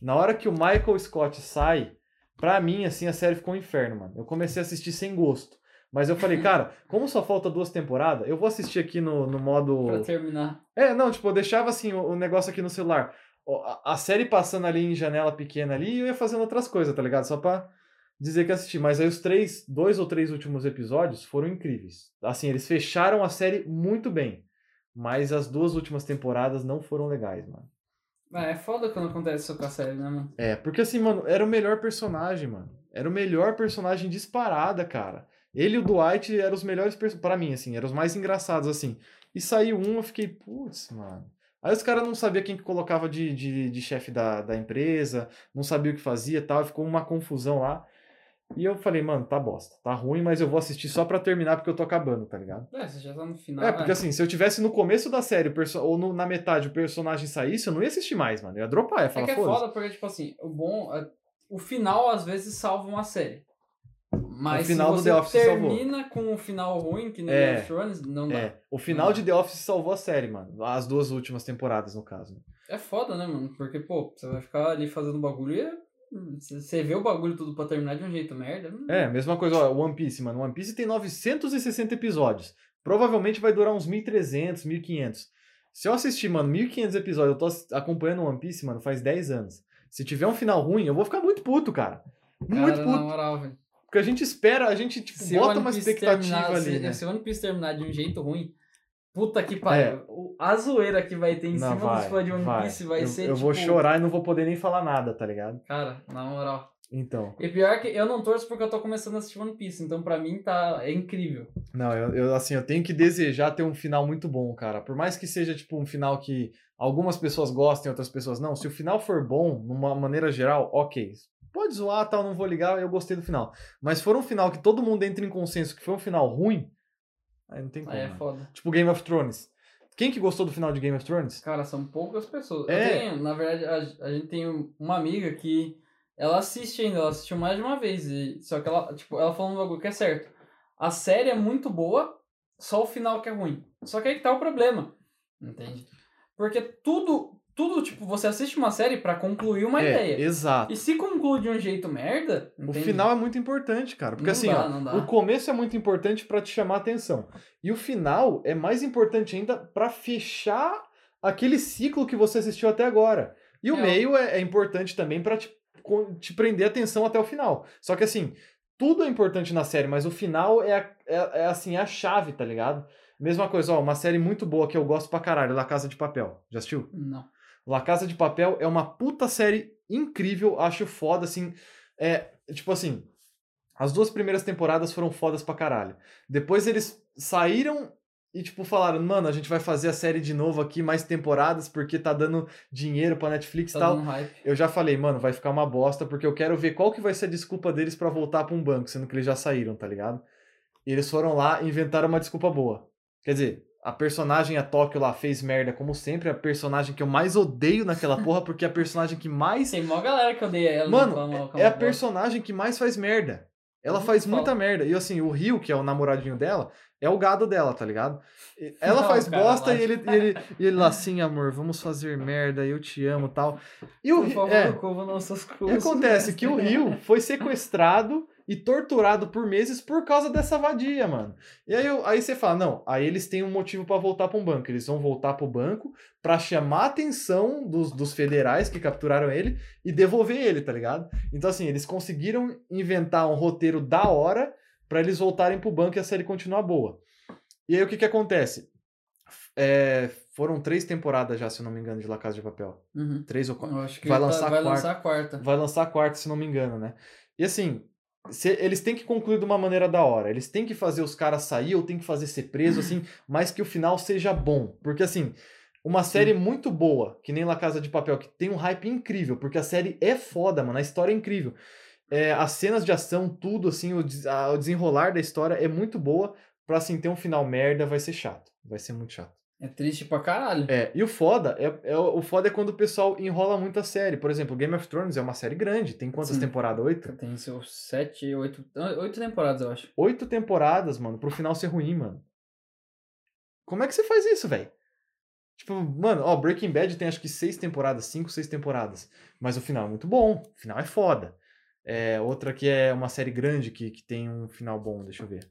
Na hora que o Michael Scott sai, pra mim, assim, a série ficou um inferno, mano. Eu comecei a assistir sem gosto. Mas eu falei, cara, como só falta duas temporadas, eu vou assistir aqui no, no modo. Pra terminar. É, não, tipo, eu deixava assim o, o negócio aqui no celular. A, a série passando ali em janela pequena ali e eu ia fazendo outras coisas, tá ligado? Só pra, dizer que assisti. Mas aí os três, dois ou três últimos episódios foram incríveis. Assim, eles fecharam a série muito bem. Mas as duas últimas temporadas não foram legais, mano. É, é foda quando acontece isso com a série, né, mano? É, porque assim, mano, era o melhor personagem, mano. Era o melhor personagem disparada, cara. Ele e o Dwight eram os melhores personagens. Pra mim, assim, eram os mais engraçados, assim. E saiu um, eu fiquei, putz, mano. Aí os caras não sabiam quem que colocava de, de, de chefe da, da empresa, não sabia o que fazia e tal, ficou uma confusão lá. E eu falei, mano, tá bosta, tá ruim, mas eu vou assistir só pra terminar porque eu tô acabando, tá ligado? É, você já tá no final. É, porque assim, se eu tivesse no começo da série, ou no- na metade, o personagem saísse, eu não ia assistir mais, mano. Eu ia dropar, ia É falar, que é foda porque, tipo assim, o bom. é- O final às vezes salva uma série. Mas O final do se você The Office salvou. termina com um final ruim, que nem É. Game of Thrones, não dá. É. É, o final Não. de The Office salvou a série, mano. As duas últimas temporadas, no caso. né? foda, né, mano? Porque, pô, você vai ficar ali fazendo bagulho e. Você vê o bagulho tudo pra terminar de um jeito merda. hum, É, mesma coisa, ó, One Piece, mano. One Piece tem 960 episódios. Provavelmente vai durar uns 1300, 1500. Se eu assistir, mano, 1500 episódios, eu tô acompanhando One Piece, mano, faz 10 anos. Se tiver um final ruim, eu vou ficar muito puto, cara. Muito Cara, puto. na moral, velho. Porque a gente espera, a gente, tipo, Se bota uma expectativa ali, se, né? se o One Piece terminar de um jeito ruim, puta que pariu. O- A zoeira que vai ter em Não, cima vai, dos fãs de One vai. Piece vai eu, ser, Eu vou tipo, chorar e não vou poder nem falar nada, tá ligado? Cara, na moral. Então. E pior que eu não torço porque eu tô começando a assistir One Piece, então pra mim tá é incrível. Não, eu, eu, assim, eu tenho que desejar ter um final muito bom, cara. Por mais que seja, tipo, um final que algumas pessoas gostem, outras pessoas não. Se o final for bom, numa maneira geral, ok. Pode zoar, tal, não vou ligar, eu gostei do final. Mas for um final que todo mundo entra em consenso que foi um final ruim, aí não tem como. Aí é né? foda. Tipo Game of Thrones. Quem que gostou do final de Game of Thrones? Cara, são poucas pessoas. É. Eu tenho, na verdade, a, a gente tem uma amiga que ela assiste ainda, ela assistiu mais de uma vez. E, só que ela, tipo, ela falou um bagulho que é certo. A série é muito boa, só o final que é ruim. Só que aí que tá o problema. Entende? Porque tudo, tudo, tipo, você assiste uma série pra concluir uma é, ideia. exato. E se conclui de um jeito merda, O entende? final é muito importante, cara. Porque Não assim, dá, ó, o começo é muito importante pra te chamar a atenção. E o final é mais importante ainda pra fechar aquele ciclo que você assistiu até agora. E o É. meio é, é importante também pra te, te prender a atenção até o final. Só que assim, tudo é importante na série, mas o final é, a- é, é, assim, a chave, tá ligado? Mesma coisa, ó, uma série muito boa que eu gosto pra caralho, La Casa de Papel. Já assistiu? Não. La Casa de Papel é uma puta série incrível, acho foda, assim. É, tipo assim, as duas primeiras temporadas foram fodas pra caralho. Depois eles saíram e, tipo, falaram, mano, a gente vai fazer a série de novo aqui, mais temporadas, porque tá dando dinheiro pra Netflix e Tá tal. Eu já falei, mano, vai ficar uma bosta, porque eu quero ver qual que vai ser a desculpa deles pra voltar pra um banco, sendo que eles já saíram, tá ligado? E eles foram lá e inventaram uma desculpa boa. Quer dizer, a personagem, a Tóquio lá, fez merda, como sempre, a personagem que eu mais odeio naquela porra, porque é a personagem que mais. Tem mó galera que odeia ela. Mano, mal, que É a personagem que mais faz merda. Ela Muito faz muita merda. E assim, o Rio, que é o namoradinho dela, é o gado dela, tá ligado? Ela Não, faz bosta e ele, e ele, e ele lá assim, amor, vamos fazer merda, eu te amo tal. E o Rio. É, acontece que o Rio foi sequestrado e torturado por meses por causa dessa vadia, mano. E aí, aí você fala, não, aí eles têm um motivo pra voltar pra um banco. Eles vão voltar pro banco pra chamar a atenção dos, dos federais que capturaram ele e devolver ele, tá ligado? Então, assim, eles conseguiram inventar um roteiro da hora pra eles voltarem pro banco e a série continuar boa. E aí o que que acontece? É, foram três temporadas já, se não me engano, de La Casa de Papel. Uhum. Três ou quatro. Que Vai tá- lançar a vai quarta. lançar a quarta. Vai lançar a quarta, se não me engano, né? E assim, eles têm que concluir de uma maneira da hora. Eles têm que fazer os caras sair ou tem que fazer ser preso, assim, mas que o final seja bom. Porque assim, uma série muito boa, que nem La Casa de Papel, que tem um hype incrível, porque a série é foda, mano, a história é incrível. É, as cenas de ação, tudo, assim, o, a- o desenrolar da história é muito boa. Pra assim, ter um final merda, vai ser chato. Vai ser muito chato. É triste pra caralho. É, e o foda é, é- o foda é quando o pessoal enrola muito a série. Por exemplo, Game of Thrones é uma série grande. Tem quantas Sim. temporadas? Oito? Tem seus sete, oito, oito temporadas, eu acho. Oito temporadas, mano, pro final ser ruim, mano. Como é que você faz isso, velho? Tipo, mano, ó, Breaking Bad tem acho que seis temporadas, cinco, seis temporadas. Mas o final é muito bom. O final é foda. É, outra que é uma série grande que, que tem um final bom, deixa eu ver.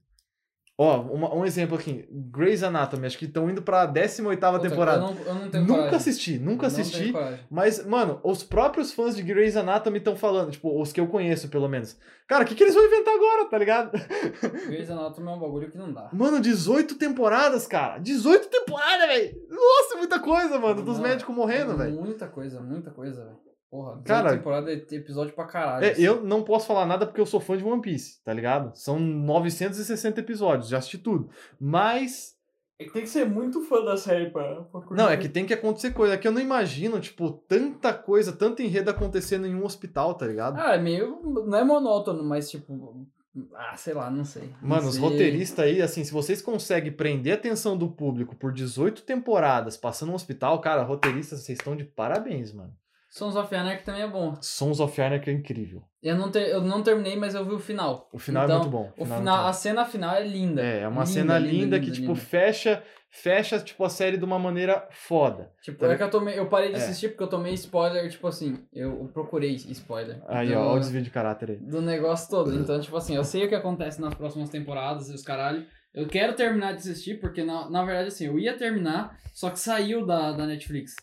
Ó, uma- um exemplo aqui. Grey's Anatomy, acho que estão indo pra 18ª Puta, temporada. Eu não, eu não tenho Nunca coragem. assisti, nunca assisti. Mas, mano, os próprios fãs de Grey's Anatomy estão falando, tipo, os que eu conheço, pelo menos. Cara, o que, que eles vão inventar agora, tá ligado? Grey's Anatomy é um bagulho que não dá. Mano, 18 temporadas, cara. 18 temporadas, velho. Nossa, muita coisa, mano. Dos Não, médicos morrendo, é velho. Muita coisa, muita coisa, velho. Porra, Cara- temporada é episódio pra caralho. É, assim. eu não posso falar nada porque eu sou fã de One Piece, tá ligado? São 960 episódios, já assisti tudo. Mas. É que tem que ser muito fã da série pra, pra curtir. Não, é que tem que acontecer coisa. É que eu não imagino, tipo, tanta coisa, tanto enredo acontecendo em um hospital, tá ligado? Ah, é meio. Não é monótono, mas tipo. Ah, sei lá, não sei. Não Mano, os sei. roteiristas aí, assim, se vocês conseguem prender a atenção do público por 18 temporadas passando no hospital, cara, roteiristas, vocês estão de parabéns, mano. Sons of Anarchy também é bom. Sons of Anarchy é incrível. Eu não, ter, eu não terminei, mas eu vi o final. O final Então, é muito bom. O final é final, bom. a cena final é linda. É, é uma Linda, cena linda, linda, que, linda, tipo, linda. fecha, fecha, tipo, a série de uma maneira foda. Tipo, Tá é que eu tomei. Eu parei de É. assistir porque eu tomei spoiler, tipo assim, eu, eu procurei spoiler. Aí, do, ó, ó o desvio de caráter aí. do negócio todo. Então, tipo assim, eu sei o que acontece nas próximas temporadas e os caralho. Eu quero terminar de assistir, porque na, na verdade, assim, eu ia terminar, só que saiu da, da Netflix.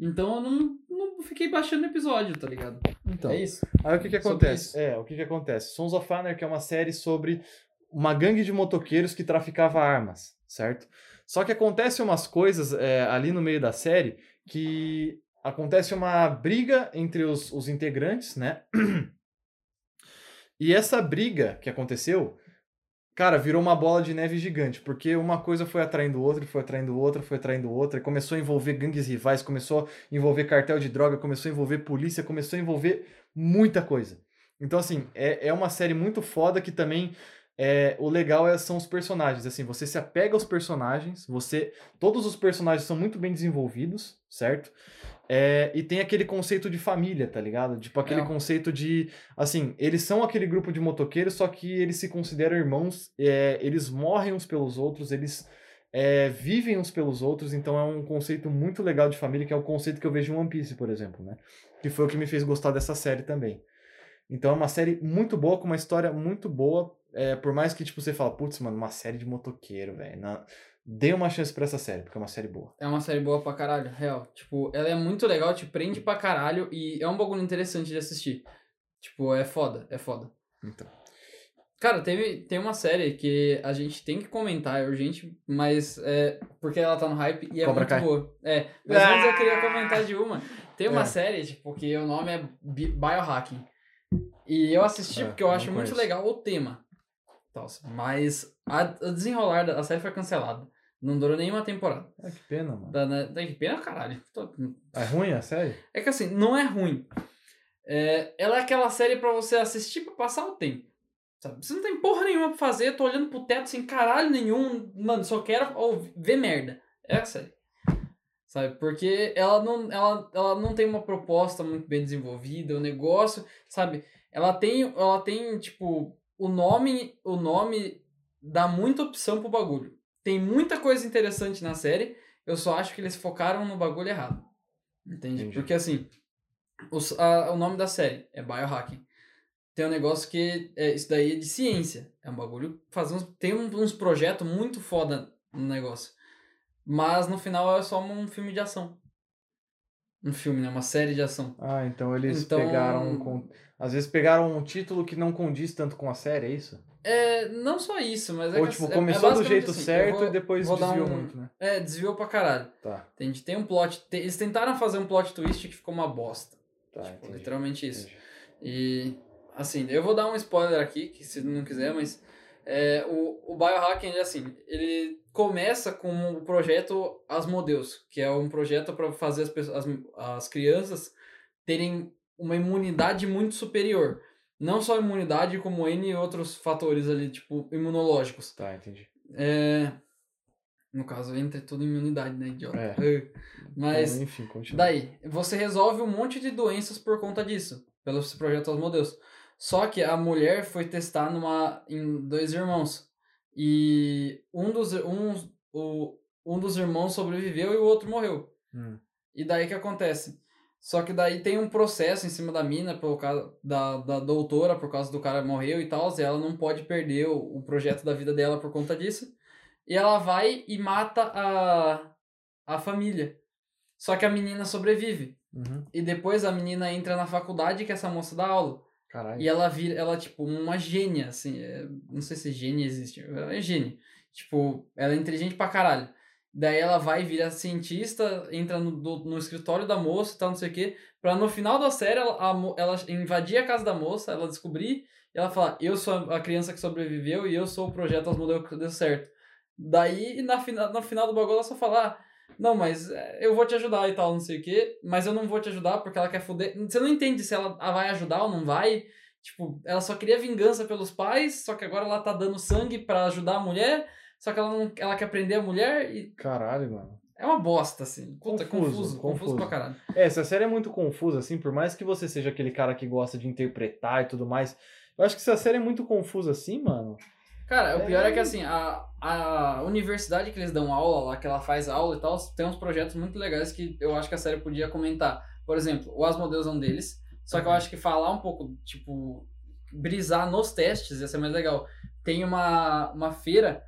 Então eu não, não fiquei baixando episódio, tá ligado? Então, é isso. aí o que que acontece? É, o que que acontece? Sons of Anarchy é uma série sobre uma gangue de motoqueiros que traficava armas, certo? Só que acontece umas coisas é, ali no meio da série que acontece uma briga entre os, os integrantes, né? E essa briga que aconteceu, cara, virou uma bola de neve gigante, porque uma coisa foi atraindo outra, foi atraindo outra, foi atraindo outra, começou a envolver gangues rivais, começou a envolver cartel de droga, começou a envolver polícia, começou a envolver muita coisa. Então, assim, é, é uma série muito foda que também. É, o legal é, são os personagens. Assim, você se apega aos personagens, você. Todos os personagens são muito bem desenvolvidos, certo? É, e tem aquele conceito de família, tá ligado? Tipo, aquele É. conceito de. Assim, eles são aquele grupo de motoqueiros, só que eles se consideram irmãos, é, eles morrem uns pelos outros, eles é, vivem uns pelos outros, então é um conceito muito legal de família, que é o conceito que eu vejo em One Piece, por exemplo, né? Que foi o que me fez gostar dessa série também. Então é uma série muito boa, com uma história muito boa. É, por mais que, tipo, você fala, putz, mano, uma série de motoqueiro, velho. Dê uma chance pra essa série, porque é uma série boa. É uma série boa pra caralho, real. Tipo, ela é muito legal, te prende pra caralho e é um bagulho interessante de assistir. Tipo, é foda, é foda. Então. Cara, teve, tem uma série que a gente tem que comentar, é urgente, mas é porque ela tá no hype e é Cobra muito Kai. boa. É, mas antes eu queria Ah! comentar de uma. Tem uma É. série, tipo, que o nome é Bi- Biohacking. E eu assisti É, porque eu acho muito conheço. legal o tema. Tal, Mas a, a desenrolar da a série foi cancelada. Não durou nenhuma temporada. Ah, que pena, mano. Da, da, da que pena, caralho. Tô- É ruim a série? é que assim, não é ruim. É, ela é aquela série pra você assistir pra passar o tempo. Sabe? Você não tem porra nenhuma pra fazer, tô olhando pro teto sem caralho nenhum. Mano, só quero ouvir- ver merda. É a série. Sabe? Porque ela não, ela, ela não tem uma proposta muito bem desenvolvida, o negócio, sabe? Ela tem, ela tem tipo, o nome, o nome dá muita opção pro bagulho. Tem muita coisa interessante na série, eu só acho que eles focaram no bagulho errado. Entende? Entendi. Porque assim, os- a- o nome da série é Biohacking. Tem um negócio que é, isso daí é de ciência. É um bagulho. Faz uns, tem um- uns projetos muito foda no negócio. Mas no final é só um filme de ação. Um filme, né? Uma série de ação. Ah, então eles Então- pegaram. com- Às vezes pegaram um título que não condiz tanto com a série, é isso? É, não só isso, mas é Ou que tipo, é- é começou do jeito assim, certo vou- e depois desviou um- muito, né? É, desviou pra caralho. Tá, Entende? Tem um plot. tem- eles tentaram fazer um plot twist que ficou uma bosta. tá, Tipo, entendi, literalmente isso. entendi. E, assim, eu vou dar um spoiler aqui, que se não quiser, mas é, o, o Biohacking, ele, assim, ele começa com o projeto Asmodeus, que é um projeto para fazer as, pessoas, as, as crianças terem uma imunidade muito superior. Não só imunidade, como N outros fatores ali, tipo, imunológicos. Tá, entendi. É, no caso, entra tudo imunidade, né, idiota? É. Mas... Então, enfim, continua. Daí, você resolve um monte de doenças por conta disso, pelo projeto Asmodeus. Só que a mulher foi testar numa, em dois irmãos. E um dos, um, o, um dos irmãos sobreviveu e o outro morreu. Hum. E daí que acontece? Só que daí tem um processo em cima da mina, por causa da, da doutora, por causa do cara morreu e tal, e ela não pode perder o, o projeto da vida dela por conta disso. E ela vai e mata a, a família. Só que a menina sobrevive. Uhum. E depois a menina entra na faculdade que essa moça dá aula. Caralho. E ela vira, ela, tipo, uma gênia, assim. é- não sei se gênia existe. Ela é gênia. Tipo, ela é inteligente pra caralho. Daí ela vai virar cientista, entra no, do- no escritório da moça e tal, não sei o quê. Pra no final da série ela, a ela invadir a casa da moça, ela descobrir, e ela falar: Eu sou a criança que sobreviveu e eu sou o projeto As Modelos que deu certo. Daí, na fina, no final do bagulho, ela só fala: "Ah, Não, mas é, eu vou te ajudar e tal, não sei o quê. Mas eu não vou te ajudar porque ela quer foder. Você não entende se ela vai ajudar ou não vai. Tipo, ela só queria vingança pelos pais, só que agora ela tá dando sangue pra ajudar a mulher, só que ela não ela quer prender a mulher e Caralho, mano. é uma bosta, assim. Puta, Confuso, confuso, confuso, confuso. pra caralho. É, essa série é muito confusa, assim, por mais que você seja aquele cara que gosta de interpretar e tudo mais. Eu acho que essa série é muito confusa assim, mano. Cara, o pior é que É. assim, a, a universidade que eles dão aula lá, que ela faz aula e tal, tem uns projetos muito legais que eu acho que a série podia comentar. Por exemplo, o Asmodeus é um deles, só que eu acho que falar um pouco, tipo, brisar nos testes ia ser mais legal. Tem uma, uma feira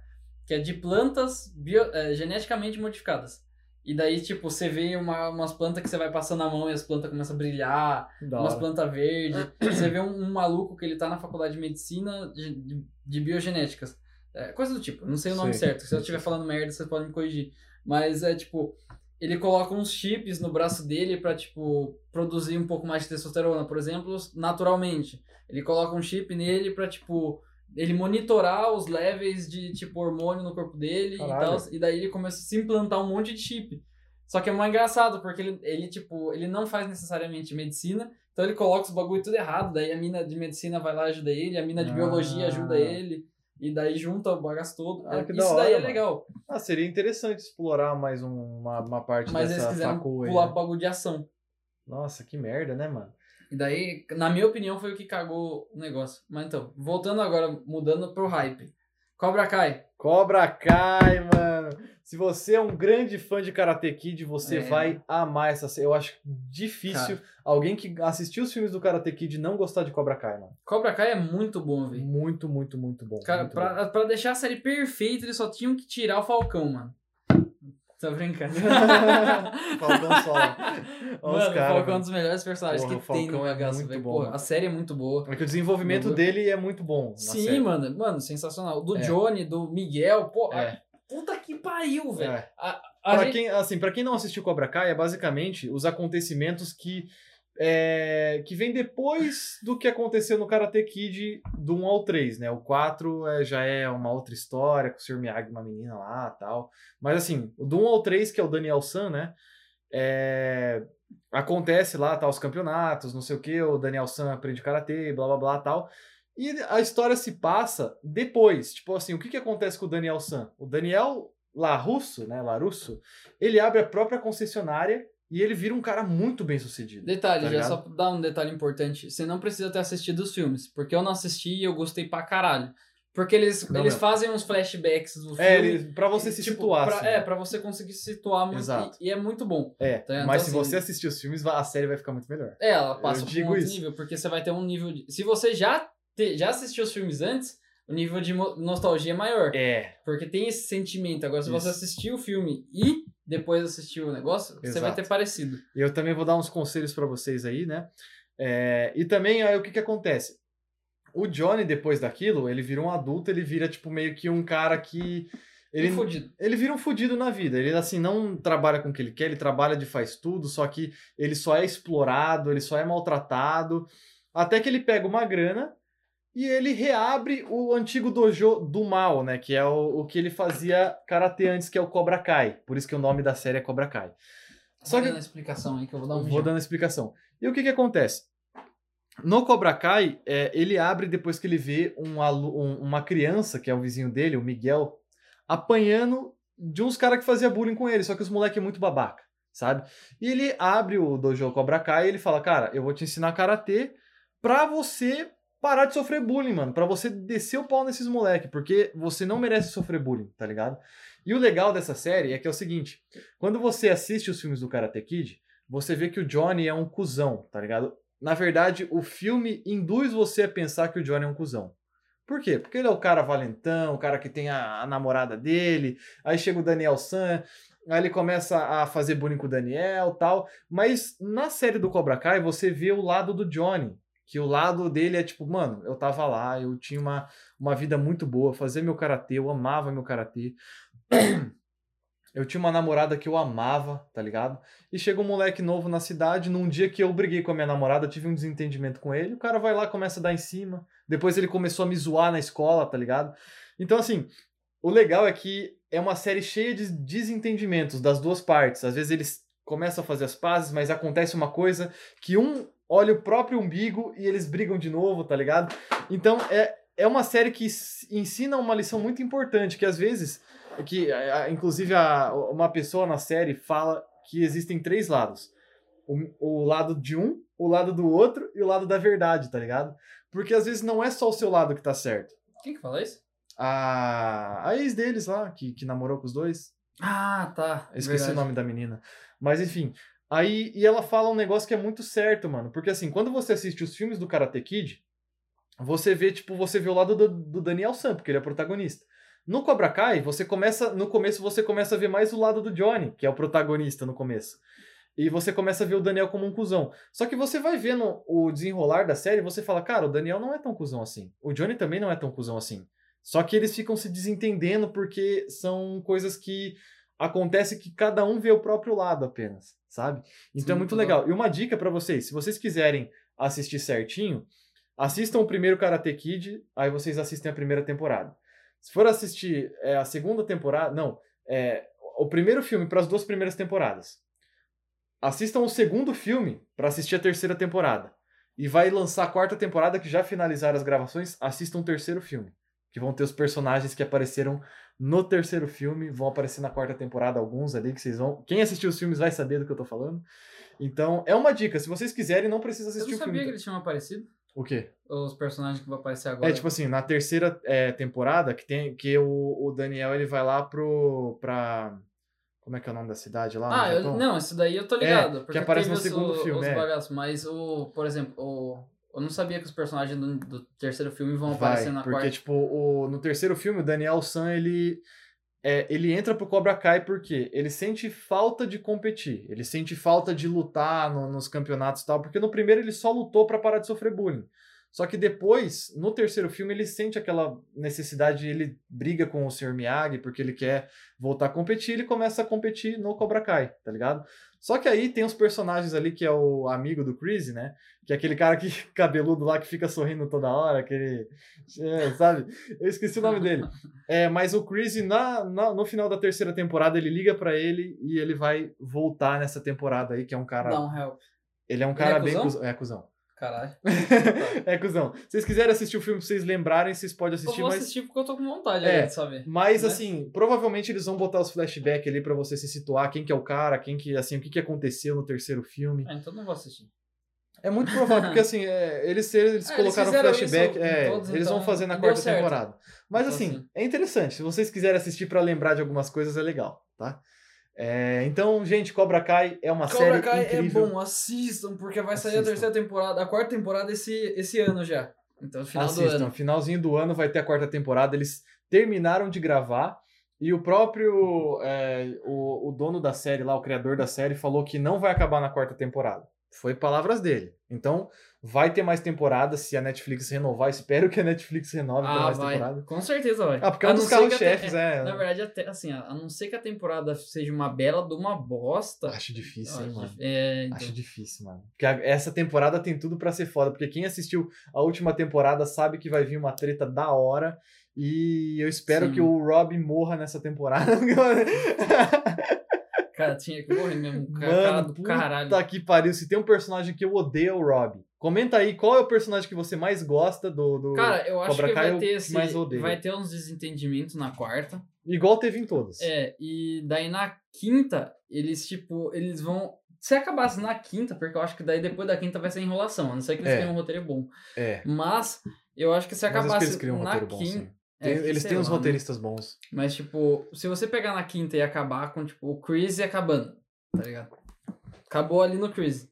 que é de plantas bio- é, geneticamente modificadas. E daí, tipo, você vê uma, umas plantas que você vai passando a mão e as plantas começam a brilhar, Da umas plantas verdes. Você vê um, um maluco que ele tá na faculdade de medicina de, de, de biogenéticas. É, coisa do tipo, não sei o nome Sei. certo. Se eu estiver falando merda, vocês podem me corrigir. Mas é tipo, ele coloca uns chips no braço dele pra, tipo, produzir um pouco mais de testosterona, por exemplo, naturalmente. Ele coloca um chip nele pra, tipo, ele monitorar os levels de, tipo, hormônio no corpo dele e tal. E daí ele começa a se implantar um monte de chip. Só que é mais engraçado, porque ele, ele, tipo, ele não faz necessariamente medicina, então ele coloca os bagulho tudo errado, daí a mina de medicina vai lá e ajuda ele, a mina de Ah. biologia ajuda ele, e daí junta o bagaço todo. Ah, que da Isso daí hora, é mano. legal, Ah, seria interessante explorar mais um- uma, uma parte mas eles dessa quiseram facul aí, pular né? pro bagulho de ação. Nossa, que merda, né, mano? E daí, na minha opinião, foi o que cagou o negócio. Mas então, voltando agora, mudando pro hype. Cobra Kai. Cobra Kai, mano. Se você é um grande fã de Karate Kid, você É. vai amar essa série. Eu acho difícil alguém que assistiu os filmes do Karate Kid não gostar de Cobra Kai, mano. Cobra Kai é muito bom, velho. Muito, muito, muito bom. Cara, muito pra, pra deixar a série perfeita, eles só tinham que tirar o Falcão, mano. Tô brincando. Falcão solo. Olha os Mano, caras, Falcão é um dos melhores personagens Porra, que tem no é muito bom, Porra, a série é muito boa. É que o desenvolvimento dele é muito bom. Sim, série. mano. Mano, sensacional. Do É. Johnny, do Miguel, pô. É. Puta que pariu, velho. É. A, a Pra gente- quem, assim, pra quem não assistiu Cobra Kai, é basicamente os acontecimentos que é, que vem depois do que aconteceu no Karate Kid do 1 ao 3, né? O 4 é, já é uma outra história, com o Sr. Miyagi, uma menina lá tal. Mas assim, o do 1 ao 3, que é o Daniel San, né? É, acontece lá, tá, os campeonatos, não sei o que, o Daniel San aprende Karate, blá blá blá tal. E a história se passa depois. Tipo assim, o que, que acontece com o Daniel San? O Daniel Larusso, né? Larusso, ele abre a própria concessionária e ele vira um cara muito bem sucedido. Detalhe, Tá já ligado? só dar um detalhe importante. Você não precisa ter assistido os filmes, porque eu não assisti e eu gostei pra caralho. Porque eles, Não eles mesmo. fazem uns flashbacks do É, filme. ele, pra você se tipo, situar. pra- assim, É, né? pra você conseguir se situar muito. Exato. E, e é muito bom. É, Tá, então, mas se assim- você assistir os filmes, a série vai ficar muito melhor. É, ela passa Eu por um outro isso. nível, porque você vai ter um nível de. Se você já, te- já assistiu os filmes antes, o nível de nostalgia é maior. É, Porque tem esse sentimento. Agora, se você Isso. assistiu o filme e depois assistiu o negócio, você vai Exato. ter parecido. Eu também vou dar uns conselhos pra vocês aí, né? É, e também aí o que que acontece? O Johnny, depois daquilo, ele vira um adulto, ele vira tipo meio que um cara que. Ele, fudido. ele vira um fudido na vida. Ele, assim, não trabalha com o que ele quer, ele trabalha de faz tudo, só que ele só é explorado, ele só é maltratado. Até que ele pega uma grana e ele reabre o antigo dojo do mal, né? Que é o, o que ele fazia karatê antes, que é o Cobra Kai. Por isso que o nome da série é Cobra Kai. Só Só que que... explicação aí que eu vou dar um Vou dando a explicação. E o que que acontece? No Cobra Kai, é, ele abre depois que ele vê um alu- um- uma criança, que é o vizinho dele, o Miguel, apanhando de uns caras que fazia bullying com ele, só que os moleques é muito babaca, sabe? E ele abre o dojo Cobra Kai e ele fala, cara, eu vou te ensinar karatê pra você parar de sofrer bullying, mano, pra você descer o pau nesses moleques, porque você não merece sofrer bullying, tá ligado? E o legal dessa série é que é o seguinte, quando você assiste os filmes do Karate Kid, você vê que o Johnny é um cuzão, tá ligado? Na verdade, o filme induz você a pensar que o Johnny é um cuzão. Por quê? Porque ele é o cara valentão, o cara que tem a, a namorada dele, aí chega o Daniel San, aí ele começa a fazer bullying com o Daniel tal. Mas na série do Cobra Kai, você vê o lado do Johnny. Que o lado dele é tipo, mano, eu tava lá, eu tinha uma, uma vida muito boa, fazia meu karatê, eu amava meu karatê. Eu tinha uma namorada que eu amava, tá ligado? E chega um moleque novo na cidade, num dia que eu briguei com a minha namorada, tive um desentendimento com ele, o cara vai lá, começa a dar em cima. Depois ele começou a me zoar na escola, tá ligado? Então, assim, o legal é que é uma série cheia de desentendimentos das duas partes. Às vezes eles começam a fazer as pazes, mas acontece uma coisa que um olha o próprio umbigo e eles brigam de novo, tá ligado? Então, é, é uma série que ensina uma lição muito importante, que às vezes que inclusive a, uma pessoa na série fala que existem três lados. O, o lado de um, o lado do outro e o lado da verdade, tá ligado? Porque às vezes não é só o seu lado que tá certo. Quem que fala isso? A, a ex deles lá, que, que namorou com os dois. Ah, tá. Eu esqueci verdade. o nome da menina. Mas enfim. Aí, e ela fala um negócio que é muito certo, mano. Porque assim, quando você assiste os filmes do Karate Kid, você vê, tipo, você vê o lado do, do Daniel Sam, porque ele é protagonista. No Cobra Kai, você começa, no começo você começa a ver mais o lado do Johnny, que é o protagonista no começo. E você começa a ver o Daniel como um cuzão. Só que você vai vendo o desenrolar da série você fala, cara, o Daniel não é tão cuzão assim. O Johnny também não é tão cuzão assim. Só que eles ficam se desentendendo porque são coisas que acontece que cada um vê o próprio lado apenas, sabe? Então Sim, é muito legal. Bom. E uma dica para vocês, se vocês quiserem assistir certinho, assistam o primeiro Karate Kid, aí vocês assistem a primeira temporada. Se for assistir é, a segunda temporada, não, é, o primeiro filme para as duas primeiras temporadas. Assistam o segundo filme para assistir a terceira temporada. E vai lançar a quarta temporada que já finalizaram as gravações, assistam o terceiro filme. Que vão ter os personagens que apareceram no terceiro filme, vão aparecer na quarta temporada alguns ali que vocês vão. Quem assistiu os filmes vai saber do que eu tô falando. Então, é uma dica. Se vocês quiserem, não precisa assistir o filme. Eu não sabia que eles tinham aparecido. O quê? Os personagens que vão aparecer agora. É tipo assim, na terceira é, temporada, que tem que o, o Daniel ele vai lá pro. pra. Como é que é o nome da cidade lá? Ah, eu, não, isso daí eu tô ligado. É, que aparece no segundo os, filme. Os é. bagaços, mas o, por exemplo, o, eu não sabia que os personagens do, do terceiro filme vão vai, aparecer na porque, quarta. Porque, tipo, o, no terceiro filme, o Daniel San, ele. É, ele entra pro Cobra Kai porque ele sente falta de competir, ele sente falta de lutar no, nos campeonatos e tal, porque no primeiro ele só lutou para parar de sofrer bullying. Só que depois, no terceiro filme, ele sente aquela necessidade, ele briga com o Sr. Miyagi porque ele quer voltar a competir, ele começa a competir no Cobra Kai, tá ligado? Só que aí tem os personagens ali que é o amigo do Chris, né? Que é aquele cara que cabeludo lá que fica sorrindo toda hora, aquele. É, sabe? Eu esqueci o nome dele. É, mas o Chris, na, na, no final da terceira temporada, ele liga para ele e ele vai voltar nessa temporada aí, que é um cara. Dá um help. Ele é um cara ele é bem. Cuzão? É, cuzão. Caralho. é, cuzão. Se vocês quiserem assistir o filme pra vocês lembrarem, vocês podem assistir. Eu vou mas... assistir porque eu tô com vontade é, de saber. Mas, né? assim, provavelmente eles vão botar os flashbacks ali pra você se situar, quem que é o cara, quem que, assim, o que que aconteceu no terceiro filme. É, então não vou assistir. É muito provável, porque assim, é, eles, eles é, colocaram eles flashback, é, todos, eles então, vão fazer na quarta temporada. Mas então, assim, assim, é interessante. Se vocês quiserem assistir para lembrar de algumas coisas, é legal, tá? É, então, gente, Cobra Kai é uma Cobra série Kai é incrível. é bom, assistam, porque vai sair assistam. a terceira temporada, a quarta temporada esse, esse ano já. Então, final assistam, do ano. finalzinho do ano vai ter a quarta temporada. Eles terminaram de gravar e o próprio é, o, o dono da série lá, o criador da série, falou que não vai acabar na quarta temporada. Foi palavras dele. Então, vai ter mais temporadas se a Netflix renovar. Espero que a Netflix renove ah, mais vai. temporada. Com certeza vai. Ah, porque é um dos carros-chefes, é, é. Na verdade, até, assim, a não ser que a temporada seja uma bela de uma bosta. Acho difícil, hein, acho, mano. É, então. Acho difícil, mano. Porque a, essa temporada tem tudo para ser foda. Porque quem assistiu a última temporada sabe que vai vir uma treta da hora. E eu espero Sim. que o Rob morra nessa temporada. Cara, tinha que morrer mesmo. Cara, Mano, cara do puta caralho. que pariu. Se tem um personagem que eu odeio, é o Rob. Comenta aí qual é o personagem que você mais gosta do, do Cara, eu acho Cobra que Kai, vai ter, esse, mais odeio. vai ter uns desentendimentos na quarta. Igual teve em todas. É, e daí na quinta, eles, tipo, eles vão. Se acabasse na quinta, porque eu acho que daí depois da quinta vai ser enrolação, a não ser que eles É. tenham um roteiro bom. É. Mas eu acho que se que acabasse um na bom, quinta. É, eles têm uns lá, né? roteiristas bons. Mas, tipo, se você pegar na quinta e acabar com, tipo, o Chris acabando, tá ligado? Acabou ali no Chris.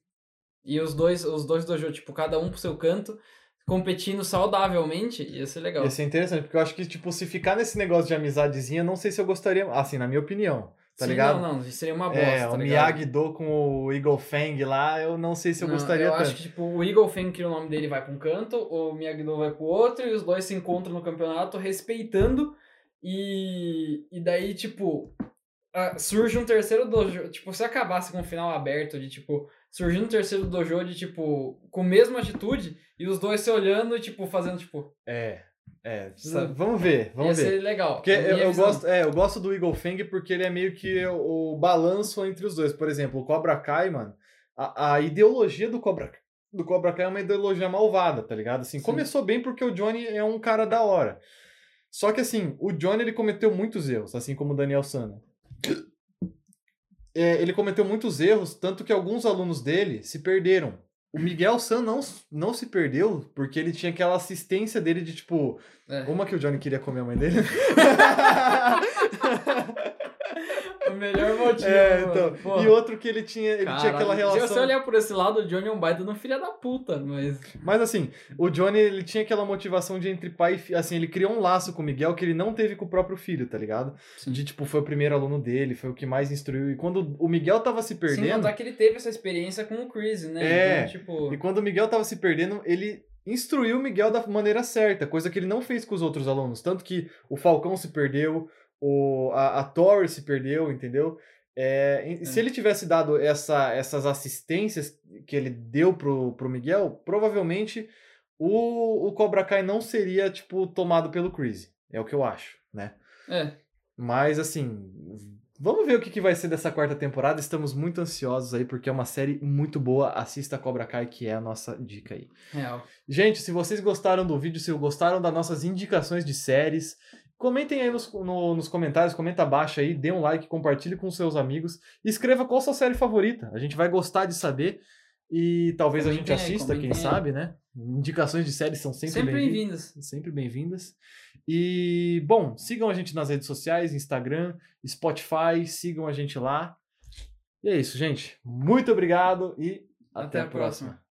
E os dois, os dois dojo, tipo, cada um pro seu canto, competindo saudavelmente, ia ser legal. Ia ser interessante, porque eu acho que, tipo, se ficar nesse negócio de amizadezinha, não sei se eu gostaria, assim, na minha opinião, tá Sim, ligado? Não, não, seria uma bosta. É, tá o? Miyagi-Do com o Eagle Fang lá, eu não sei se eu Não, gostaria eu tanto. acho que, tipo, o Eagle Fang, que o nome dele vai pra um canto, o Miyagi-Do vai pro outro, e os dois se encontram no campeonato respeitando, e, e daí, tipo, surge um terceiro dojo, tipo, se acabasse com um final aberto de, tipo, surgindo um terceiro dojo de, tipo, com a mesma atitude, e os dois se olhando e, tipo, fazendo, tipo, É, é, vamos ver, vamos ia ver. ser legal. Porque eu, eu gosto, é, eu gosto do Eagle Fang porque ele é meio que o, o balanço entre os dois. Por exemplo, o Cobra Kai, mano, a, a ideologia do Cobra, do Cobra Kai é uma ideologia malvada, tá ligado? Assim, Sim. começou bem porque o Johnny é um cara da hora. Só que assim, o Johnny ele cometeu muitos erros, assim como o Daniel Sana. É, ele cometeu muitos erros, tanto que alguns alunos dele se perderam. O Miguel San não, não se perdeu porque ele tinha aquela assistência dele de tipo, É. uma que o Johnny queria comer a mãe dele. O melhor motivo, é, então. Pô, E outro que ele tinha, ele tinha caralho. aquela Se você relação. olhar por esse lado, o Johnny é um baita no filho da puta, mas... Mas assim, o Johnny ele tinha aquela motivação de entre pai e filho. Assim, ele criou um laço com o Miguel que ele não teve com o próprio filho, tá ligado? Sim. De tipo, foi o primeiro aluno dele, foi o que mais instruiu. E quando o Miguel tava se perdendo. contar que ele teve essa experiência com o Chris, né? É, Então, tipo... E quando o Miguel tava se perdendo, ele instruiu o Miguel da maneira certa, coisa que ele não fez com os outros alunos. Tanto que o Falcão se perdeu, o, a, a Tori se perdeu, entendeu? É, e Se É. ele tivesse dado essa, essas assistências que ele deu pro, pro Miguel, provavelmente o, o Cobra Kai não seria, tipo, tomado pelo Chris. É o que eu acho, né? É, Mas, assim, vamos ver o que, que vai ser dessa quarta temporada. Estamos muito ansiosos aí, porque é uma série muito boa. Assista Cobra Kai, que é a nossa dica aí. real. Gente, se vocês gostaram do vídeo, se gostaram das nossas indicações de séries, comentem aí nos, no- nos comentários, comenta abaixo aí, dê um like, compartilhe com seus amigos. E escreva qual sua série favorita. A gente vai gostar de saber. E talvez a gente Comentem aí, assista, quem comentem sabe, né? Indicações de séries são sempre, Sempre bem-vindas sempre bem-vindas. E, bom, sigam a gente nas redes sociais, Instagram, Spotify, sigam a gente lá. E é isso, gente. Muito obrigado e até, Até a a próxima. próxima.